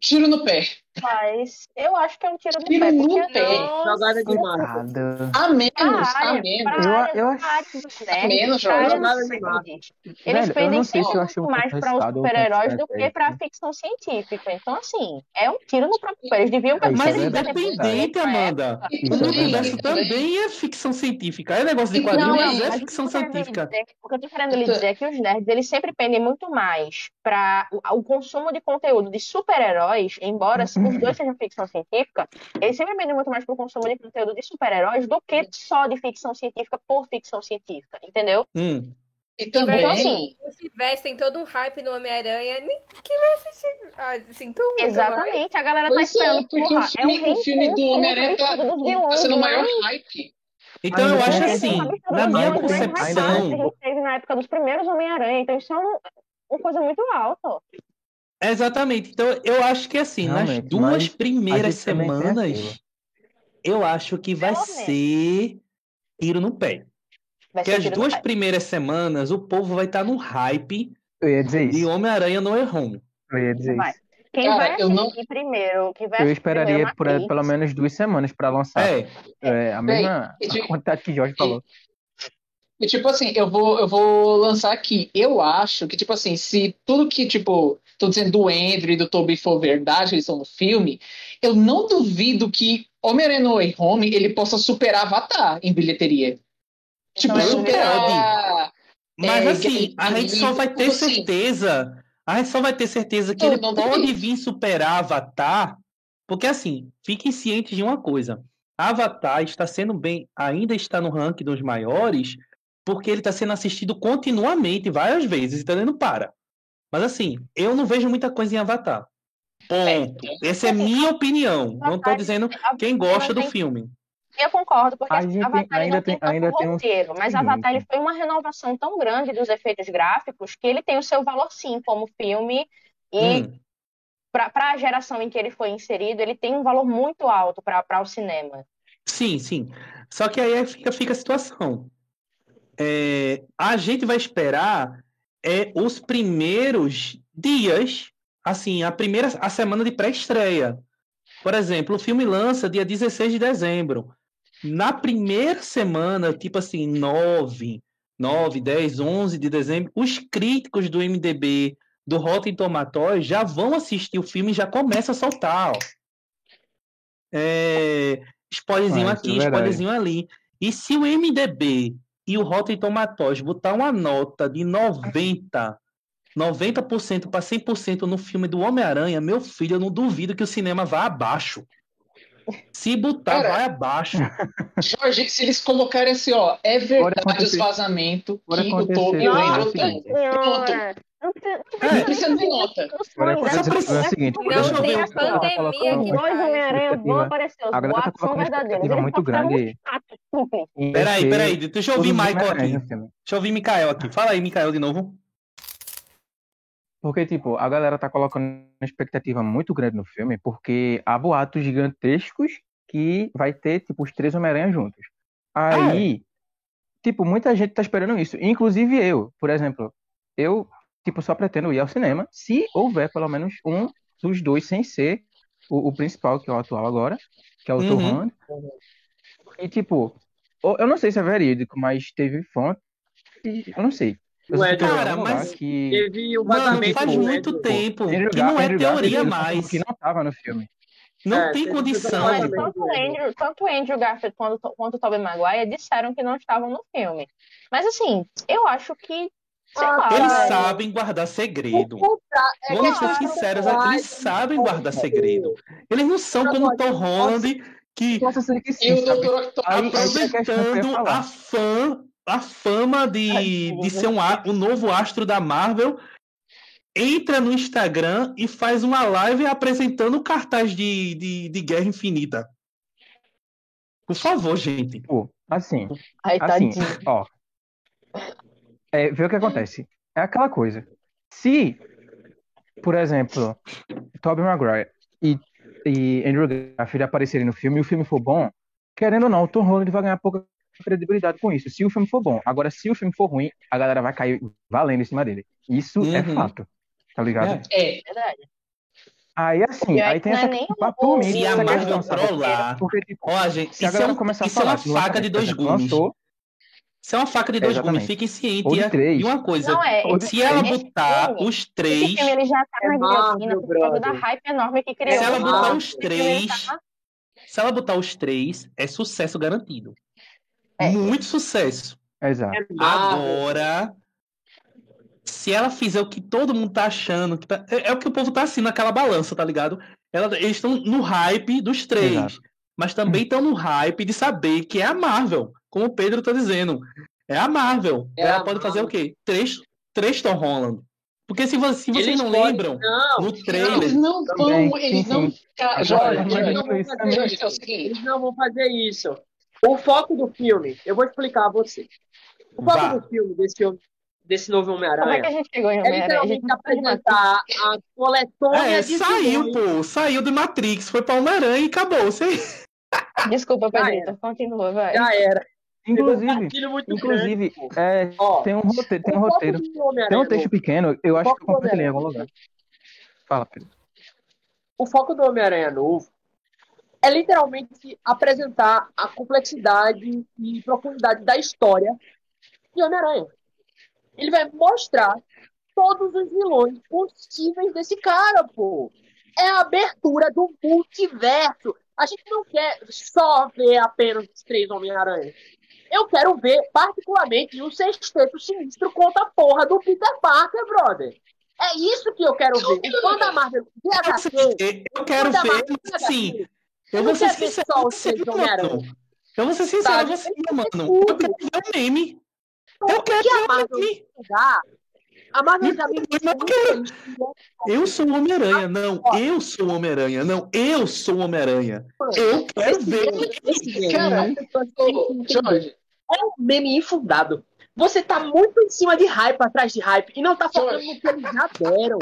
Tiro no pé. Mas eu acho que é um tiro no Tiro pé. no Porque pé. Jogada de. Nada. A menos, pra a área, menos. Eu- acho- dos nerds, menos, jogada de. Velho, Eles pendem se um muito pouco mais para os super-heróis do que para a ficção científica. Então, assim, é um tiro no próprio pé. Eles deviam É, Mas é independente, Amanda. Isso O é universo verdade. também é ficção científica. É negócio de quadrinhos, é ficção científica. O que eu tô querendo lhe dizer é que os nerds, eles sempre pendem muito mais para o, o consumo de conteúdo de super-heróis, embora os dois sejam ficção científica, eles sempre pendem muito mais pro consumo de conteúdo de super-heróis do que só de ficção científica por ficção científica, entendeu? Hum. E também, Então, assim, Se tivesse, tem todo um hype no Homem-Aranha. Nem quem vai assistir? Ah, sinto muito. mas- Exatamente, a galera tá Pois é, esperando, porque porra, o filme, é um o filme do Homem-Aranha tá, tá vilões, sendo o maior hype. Então eu acho assim, na minha concepção, que a gente teve na época dos primeiros Homem-Aranha, então isso é um- uma coisa muito alta. Exatamente. Então eu acho que assim, nas Realmente, duas mas primeiras semanas, eu acho que vai ser tiro no pé. Vai Porque as duas primeiras semanas o povo vai estar no hype Eu ia dizer de. Homem-Aranha no Way Home. Eu ia dizer Vai. isso. Quem Cara, vai eu não- primeiro, quem vai Eu esperaria por, Matrix, pelo menos duas semanas pra lançar. É, É, a mesma e de- quantidade que Jorge falou. E tipo assim, eu vou, eu vou lançar aqui. Eu acho que, tipo assim, se tudo que, tipo, tô dizendo do Andrew e do Tobey for verdade, eles estão no filme, eu não duvido que Homem-Aranha no Way Home ele possa superar Avatar em bilheteria. Tipo, Então, superar. mas É, assim, a gente só vai ter assim. certeza, a gente só vai ter certeza que Eu ele não pode duvido. vir superar Avatar Porque assim, fiquem cientes de uma coisa. Avatar está sendo bem, ainda está no ranking dos maiores, porque ele está sendo assistido continuamente, várias vezes, então ele não para. Mas assim, eu não vejo muita coisa em Avatar. Ponto. Essa é minha opinião. Não estou dizendo quem gosta do filme. Eu concordo, porque A gente Avatar ele ainda não tem, tem- ainda tem um roteiro, mas seguinte. Avatar ele foi uma renovação tão grande dos efeitos gráficos que ele tem o seu valor sim como filme e Hum, para a geração em que ele foi inserido, ele tem um valor muito alto para o cinema. sim, sim. Só que aí fica, fica a situação. É, a gente vai esperar é, os primeiros dias, assim, a primeira a semana de pré-estreia. Por exemplo, o filme lança dia 16 de dezembro. Na primeira semana, tipo assim, 9, 9, 10, 11 de dezembro, os críticos do MDB, do Rotten Tomatoes, já vão assistir o filme e já começa a soltar, ó. É, spoilerzinho Ah, é aqui, verdade. spoilerzinho ali. E se o MDB e o Rotten Tomatoes botar uma nota de 90, 90% para 100% no filme do Homem-Aranha, meu filho, eu não duvido que o cinema vá abaixo. Se botar, Cara, vai abaixo. Jorge, se eles colocarem assim, ó, é verdade os vazamentos que o acontecer Tobey o Andrew tem. Pronto. Não, É. Não precisa nem nota. Não, acontecer precisa- o seguinte. Não Deixa eu ver a o que pandemia dois. Homem-Aranha vão aparecer, os boatos são uma verdadeiros. Eles muito só grande. Peraí, peraí, deixa eu ouvir Michael aqui. Deixa eu ouvir Mikael aqui. Fala aí, Mikael, de novo. Porque, tipo, a galera tá colocando uma expectativa muito grande no filme, porque há boatos gigantescos que vai ter, tipo, os três Homem-Aranha juntos. Aí, tipo, muita gente tá esperando isso. Inclusive eu, por exemplo. Eu, tipo, só pretendo ir ao cinema se houver pelo menos um dos dois sem ser o, o principal, que é o atual agora, que é o Tom Uhum. Holland. E, tipo, eu não sei se é verídico, mas teve fonte. Eu não sei. Eu Ué, cara, mas que Teve o Mano, vazamento faz do muito tempo Andrew que não é Andrew Garfield, teoria falou mais. que não tava no filme. Não É, tem condição. Olha, tanto o Andrew, tanto Andrew Garfield quanto, quanto o Tobey Maguire disseram que não estavam no filme. Mas assim, eu acho que, Ah, Eles velho. sabem guardar segredo. Contra- é Vamos ser sinceros aqui, eles sabem guardar segredo. Eles não são como o Tom Holland, que que sim, eu aproveitando a, fã, a fama de, de ser um, o novo astro da Marvel, entra no Instagram e faz uma live apresentando o cartaz de, de, de Guerra Infinita. Por favor, gente. Pô, assim, Ai, assim, tadinho. ó. É, vê o que acontece. É aquela coisa. Se, por exemplo, Tobey Maguire e, e Andrew Garfield aparecerem no filme e o filme for bom, querendo ou não, o Tom Holland vai ganhar pouca credibilidade com isso. Se o filme for bom. Agora, se o filme for ruim, a galera vai cair valendo em cima dele. Isso é Uhum. fato. Tá ligado? É. É, Verdade. Aí, assim, aí aí tem não é essa por mim, Se a essa questão, sabe? trollar. Porque, tipo, Ó, gente, se a é, galera um- começar a isso é falar uma faca de dois gumes. lançou, Isso é uma faca de dois Exatamente. gumes, fiquem cientes. E. E uma coisa, Não é, se ela botar filme- os Esse três, filme ele já tá É na guilhotina por causa da hype enorme que criou. se ela botar os três, se ela botar os três, é sucesso garantido. É. Muito sucesso. Exato. Agora, se ela fizer o que todo mundo tá achando, que tá- é, é o que o povo tá assim naquela balança, tá ligado? Ela- eles estão no hype dos três, Exato. mas também estão no hype de saber que é a Marvel, como o Pedro tá dizendo. É a Marvel. É ela a pode fazer Marvel. o quê? Três, três Tom Holland. Porque se, vo- se vocês não podem- lembram, Não, no eles trailer, não eles não. eles não vão fazer isso. é. Eles não vão fazer isso. O foco do filme, eu vou explicar a você. O foco Vá. do filme, desse filme, desse novo Como é que Homem-Aranha, a gente chegou em é Homem-Aranha? A literalmente mais- apresentar a coletânea é, de saiu, pô. Saiu do Matrix, foi pra Homem-Aranha e acabou. Você... Desculpa, Já Pedrito, continua, vai. Já era. Um Inclusive, inclusive, grande, é, Ó, tem um roteiro, tem um roteiro, tem Homem-Aranha um texto pequeno, eu acho que eu compartilhei em Homem-Aranha. algum lugar. Fala, Pedro. o foco do Homem-Aranha novo é literalmente apresentar a complexidade e profundidade da história de Homem-Aranha. Ele vai mostrar todos os vilões possíveis desse cara, pô. É a abertura do multiverso. A gente não quer só ver apenas os três Homem-Aranha. Eu quero ver, particularmente, o sexteto sinistro contra a porra do Peter Parker, brother. É isso que eu quero ver. O fã da Marvel de HQ, Eu quero ver, assim, Eu vou ser sincero você, mano. Eu vou ser sincero você, que mano. Eu quero ver o meme. Eu quero ver o Marvel meme. A Marvel já me mas eu sou o Homem-Aranha. Não, eu sou o Homem-Aranha. Não, eu sou o Homem-Aranha. Eu quero ver. Cara. Jorge, é um meme infundado. Você tá muito em cima de hype, atrás de hype, e não tá focando no que eles já deram.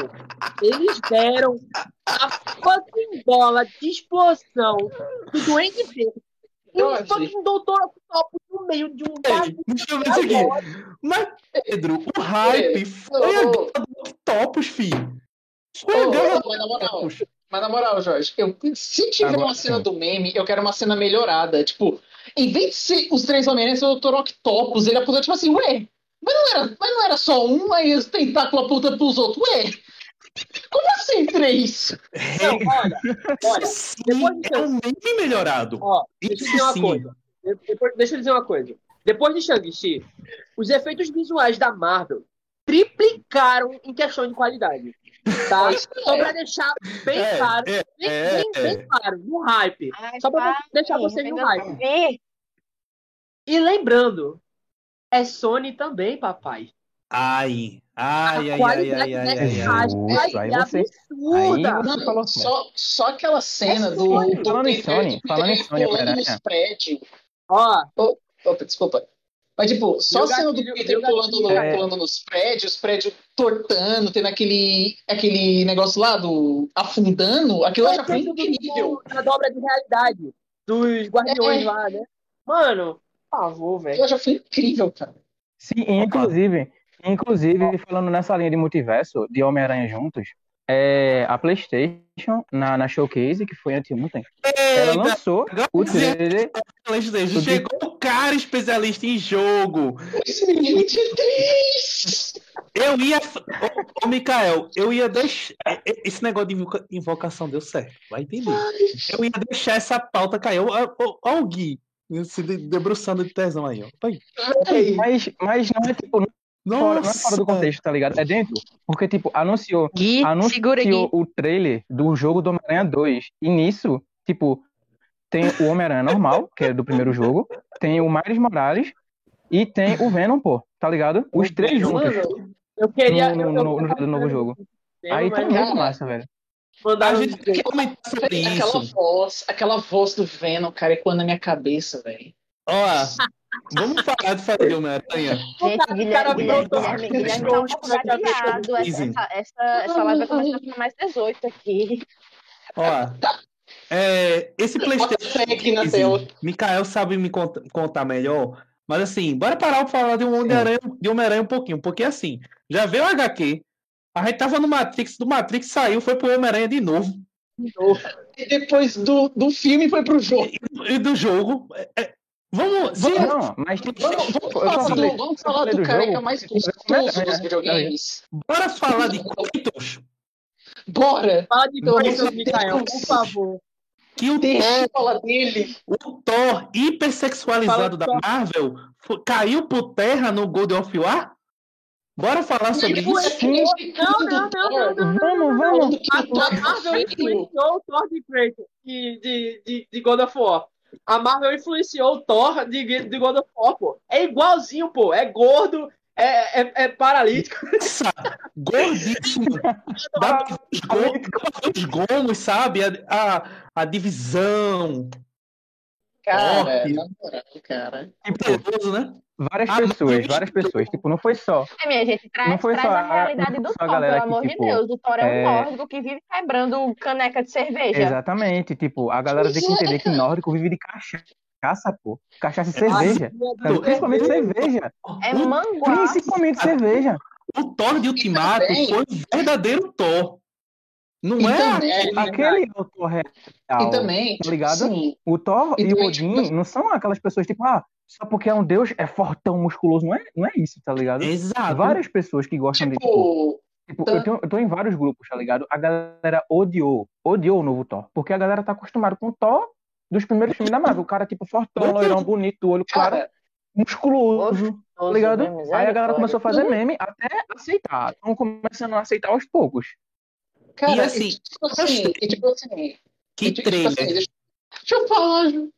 Eles deram a fucking bola de explosão do Duende Verde e um fucking Doutor Octopus no meio de um bagulho. deixa eu ver isso aqui. Mas, Pedro, o hype foi a guerra do Octopus, filho. Foi a ô, guerra do mas na moral, Octopus. Mas na moral, Jorge, eu, se tiver Agora uma cena sim. do meme, eu quero uma cena melhorada. Tipo, em vez de ser os três Homem-Aranha, ser o Dr. Octopus, ele apontou tipo assim, ué, mas não era, mas não era só um, aí os tentáculos apontando pros outros, ué? Como assim três? Não, olha, olha, sim depois de é um meme melhorado. ó, deixa eu dizer uma sim. coisa. De- Depois, deixa eu dizer uma coisa. Depois de Shang-Chi, os efeitos visuais da Marvel triplicaram em questão de qualidade. Tá? Só pra deixar bem É, claro, é, bem, é, bem, é. bem claro, no hype. Ai, Só pra pai, deixar vocês no hype. E lembrando, é Sony também, papai. Ai, ai, a ai, ai, qualidade ai, ai, ai, ai. aí você- absurda. aí você- falou certo. só, só aquela cena É do, Falando em Sony, do falando em Sony, nos prédios. Ó, Opa, desculpa. Mas, tipo, só a cena do Peter pulando, no- é- pulando nos prédios, prédio tortando, tendo aquele, aquele negócio lá do afundando, aquilo lá já foi incrível. na dobra de realidade dos guardiões É. lá, né? Mano, por favor, velho. Aquilo já foi incrível, cara. Sim, inclusive, inclusive, falando nessa linha de multiverso, de Homem-Aranha juntos, é, a PlayStation, na, na Showcase, que foi anteontem, ela lançou o trailer. PlayStation, chegou o cara especialista em jogo. 2023! Eu ia. Ô, ô Mikael, eu ia deixar. Esse negócio de invoca- invocação deu certo. Vai entender. Eu ia deixar essa pauta cair. Ó o Gui se de- debruçando de tesão aí, ó. Vai. Mas, mas não é tipo, não é fora, não é fora do contexto, tá ligado? É dentro. Porque, tipo, anunciou, Gui, segura anunciou o trailer do jogo do Homem-Aranha 2. E nisso, tipo, tem o Homem-Aranha normal, que é do primeiro jogo, tem o Miles Morales e tem o Venom, pô, tá ligado? Os três juntos. Mano, Eu queria. No- no- no- no novo jogo. Aí tá muito cara, massa, velho. A mandaram gente tem que comentar sobre aquela isso. voz, aquela voz do Venom, cara, ecoando na minha cabeça, velho. Ó, vamos parar de falar de Homem-Aranha. Gente, cara Guilherme, Guilherme, Guilherme, tá um pouco chateado. Essa, essa, essa, essa live vai começar a ficar mais 18 aqui. Ó, é, esse PlayStation. fé aqui na 15, tela. Mikael sabe me cont- contar melhor. Mas assim, bora parar pra falar de um Homem-Aranha de Homem-Aranha um pouquinho. Porque assim, já veio o HQ. A gente tava no Matrix, do Matrix saiu, foi pro Homem-Aranha de novo. E depois do, do filme foi pro jogo. E, e do jogo. é, é, vamos. se- Não, mas tipo, Vamos, vamos eu falar, do, vamos falar do do careca jogo, mais gostoso dos videogames. bora falar de Kratos. Bora! Fala de de Mikael, por favor. Que o Deixa Thor, dele. o Thor hipersexualizado Fala da Thor. Marvel caiu por terra no God of War? Bora falar sobre Tipo, isso? assim, Não, não, não, não, não. Vamos, vamos. A, o Thor a tá Marvel feio. influenciou o Thor de Kratos de, de, de, de God of War. A Marvel influenciou o Thor de, de God of War, pô. É igualzinho, pô. É gordo, é, é, é paralítico. Nossa, gordíssimo. Dá pra ver os gomos, sabe? A, a, a divisão. Cara, moral, cara. Tipo, Poderoso, né? várias Ah, pessoas, várias pessoas. Tipo, não foi só. É, minha gente, traz, Não foi traz só a a- realidade não do foi só a Thor, galera pelo que, amor tipo, de Deus. O Thor é um é- nórdico que vive quebrando caneca de cerveja. Exatamente. Tipo, a galera tem que entender que nórdico vive de cachaça, pô. Cachaça e cerveja. Ah, Principalmente cerveja. É o, manguá. Principalmente cerveja. o Thor de Ultimato também- foi um verdadeiro Thor. Não E é? também, Aquele é o Thor real. e também, Tá ligado? sim, O Thor E e, o também, Odin tipo, não são aquelas pessoas tipo, ah, só porque é um deus é fortão, musculoso. Não é, não é isso, tá ligado? Exato. Várias pessoas que gostam de, tipo, tipo, Tipo, Tá. eu, tenho- eu tô em vários grupos, tá ligado? A galera odiou, odiou o novo Thor. Porque a galera tá acostumada com o Thor dos primeiros filmes da Marvel. O cara, tipo, fortão, loirão, bonito, olho claro, cara, musculoso. Todos ligado? Aí a galera começou a fazer meme até aceitar. Estão começando a aceitar aos poucos. Cara, E assim, tipo assim, e tipo assim, Que tipo assim, deixa, deixa eu falar, Ju.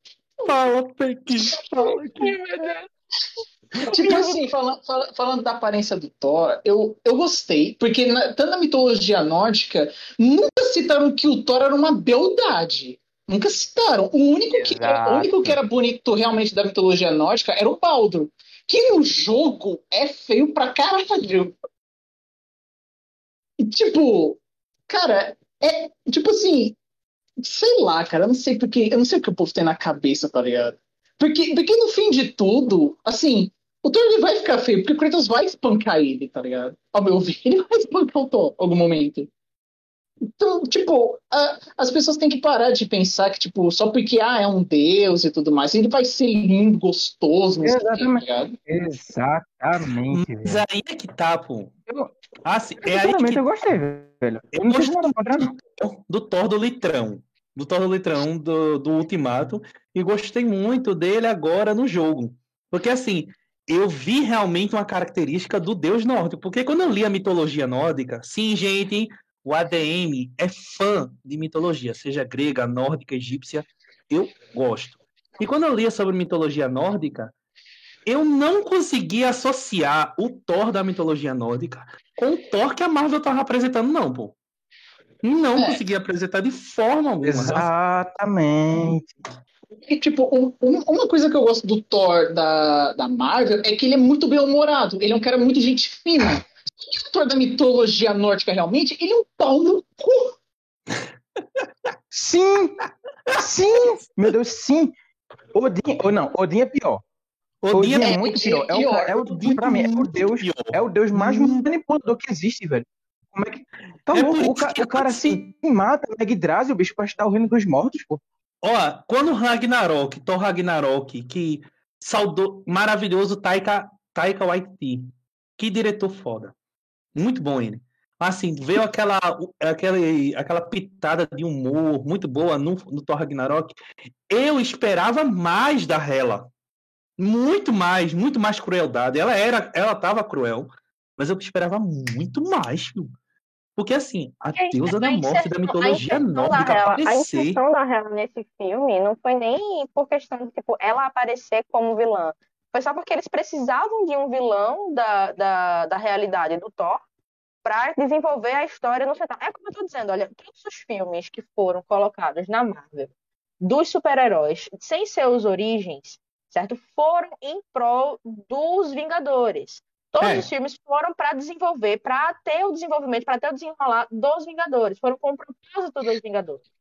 Fala, Pequi. Fala aqui. Tipo assim, fala- fala- falando da aparência do Thor, eu, eu gostei, porque na, tanto na mitologia nórdica, nunca citaram que o Thor era uma beldade. Nunca citaram. O único, que, o único que era bonito realmente da mitologia nórdica era o Baldur. Que no jogo é feio pra caralho. E, tipo, cara, é tipo assim, sei lá, cara, eu não sei porque, eu não sei o que o povo tem na cabeça, tá ligado? Porque, porque no fim de tudo, assim, o Thor vai ficar feio, porque o Kratos vai espancar ele, tá ligado? Ao meu ver, ele vai espancar o Thor em algum momento. Então, tipo, a- as pessoas têm que parar de pensar que, tipo, só porque, ah, é um deus e tudo mais, ele vai ser lindo, gostoso, não sei o quê, tá Exatamente. ligado? Exatamente, Mas velho. aí é que tá, pô. Eu, Ah, sim, é aí que eu gostei, velho. Eu Eu não nada contra, não. do Thor do Litrão. Do Thor do Litrão do, do Ultimato. E gostei muito dele agora no jogo. Porque assim, eu vi realmente uma característica do deus nórdico. Porque quando eu li a mitologia nórdica, sim, gente, o ADM é fã de mitologia, seja grega, nórdica, egípcia, eu gosto. E quando eu lia sobre mitologia nórdica, eu não conseguia associar o Thor da mitologia nórdica com o Thor que a Marvel tava apresentando, não, pô. Não É. conseguia apresentar de forma alguma. Exatamente. E, tipo, um- um- uma coisa que eu gosto do Thor da, da Marvel é que ele é muito bem-humorado. Ele é um cara muito gente fina. O Thor da mitologia nórdica, realmente, ele é um pau no cu. Sim! Sim! Meu Deus, sim! Odin, ou não, Odin é pior. Odin é, é muito Odin pior. é É o, é o, Odin pra mim, é o Deus, pior. é o Deus mais manipulador que existe, velho. Como é que. Tá É louco, o, ca- o cara assim- se mata, Yggdrasil, bicho, pra estar o reino dos mortos, pô. Ó, quando o Ragnarok, Thor Ragnarok, que saudou maravilhoso Taika, Taika Waititi. Que diretor foda. Muito bom ele. Assim, veio aquela, aquela, aquela pitada de humor muito boa no, no Thor Ragnarok. Eu esperava mais da Hela. Muito mais, muito mais crueldade. Ela era, ela tava cruel, mas eu esperava muito mais, filho. Porque assim, a É, deusa da morte da mitologia nórdica Hela- A inserção da Hela nesse filme não foi nem por questão de, tipo, ela aparecer como vilã. Foi só porque eles precisavam de um vilão da, da, da realidade do Thor para desenvolver a história no central. É como eu tô dizendo, olha, todos os filmes que foram colocados na Marvel dos super-heróis, sem seus origens, certo? Foram em prol dos Vingadores. Todos É. os filmes foram para desenvolver, para ter o desenvolvimento, para ter o desenrolar dos Vingadores. Foram com o propósito dos Vingadores.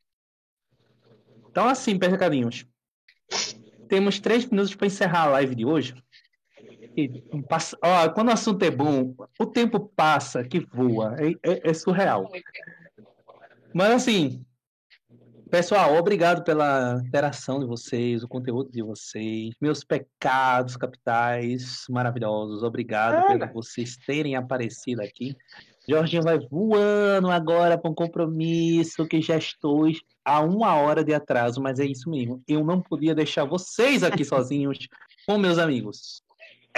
Então, assim, pescadinhos. Temos três minutos para encerrar a live de hoje. E passa- ó, quando o assunto é bom, o tempo passa que voa. É, é- é surreal. Mas, assim, pessoal, obrigado pela interação de vocês, o conteúdo de vocês, meus pecados capitais maravilhosos. Obrigado por vocês terem aparecido aqui. Jorginho vai voando agora para um compromisso que já estou a uma hora de atraso, mas é isso mesmo. Eu não podia deixar vocês aqui sozinhos com meus amigos.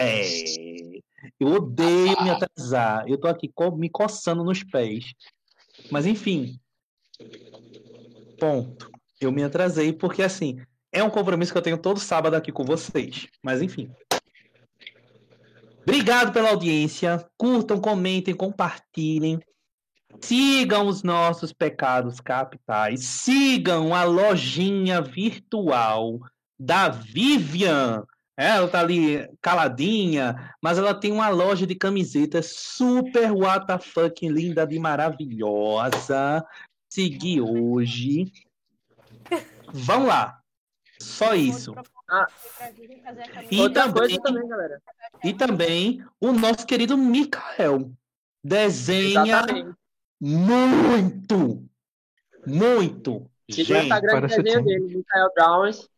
É, eu odeio me atrasar. Eu tô aqui me coçando nos pés. Mas enfim, ponto. Eu me atrasei porque assim é um compromisso que eu tenho todo sábado aqui com vocês. Mas enfim. Obrigado pela audiência. Curtam, comentem, compartilhem. Sigam os nossos pecados capitais. Sigam a lojinha virtual da Vivian. É, Ela tá ali caladinha, mas ela tem uma loja de camisetas super WTF linda de maravilhosa. Segui hoje. Vamos lá. Só isso. Ah. E Outra também- também, galera. E também o nosso querido Mikael. Desenha Exatamente. muito. Muito. Gente, Instagram de parece desenho tudo. dele, Michael Browns.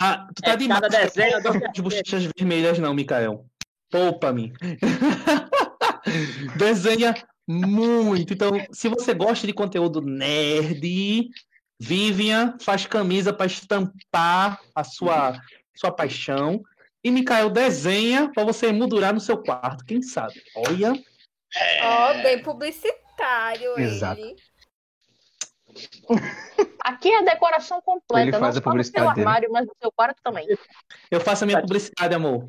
Ah, tu tá É, demais. cada desenho eu dou As bochechas vermelhas não, Mikael. Poupa-me. Desenha muito. Então, se você gosta de conteúdo nerd, Vivian faz camisa para estampar a sua, sua paixão. e Mikael desenha para você emoldurar no seu quarto, quem sabe? Olha, Ó, bem publicitário Exato. ele. Aqui é a decoração completa, Ele faz não a só no publicidade seu dele. armário, mas no seu quarto também. eu faço a minha publicidade, amor.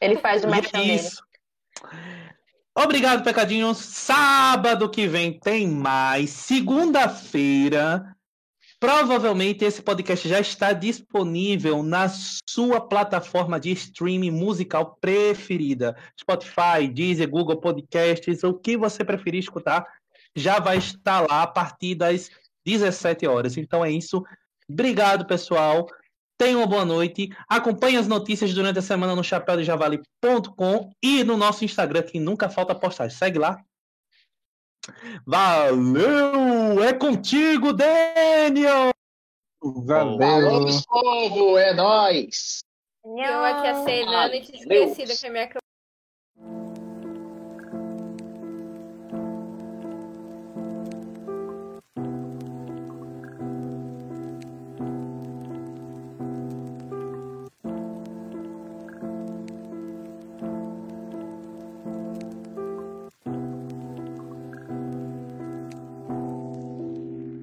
Ele faz o merchan dele. isso. Obrigado, Pecadinhos. Sábado que vem tem mais. Segunda-feira, provavelmente esse podcast já está disponível na sua plataforma de streaming musical preferida. Spotify, Deezer, Google Podcasts, o que você preferir escutar, já vai estar lá a partir das 17 horas. Então é isso. Obrigado, pessoal. Tenham uma boa noite. Acompanhe as notícias durante a semana no chapéudejavali.com e no nosso Instagram, que nunca falta postagem. Segue lá. Valeu! É contigo, Daniel! Valeu. Falou, povo, é nóis! Eu aqui acenando e Valeu. esquecida que a minha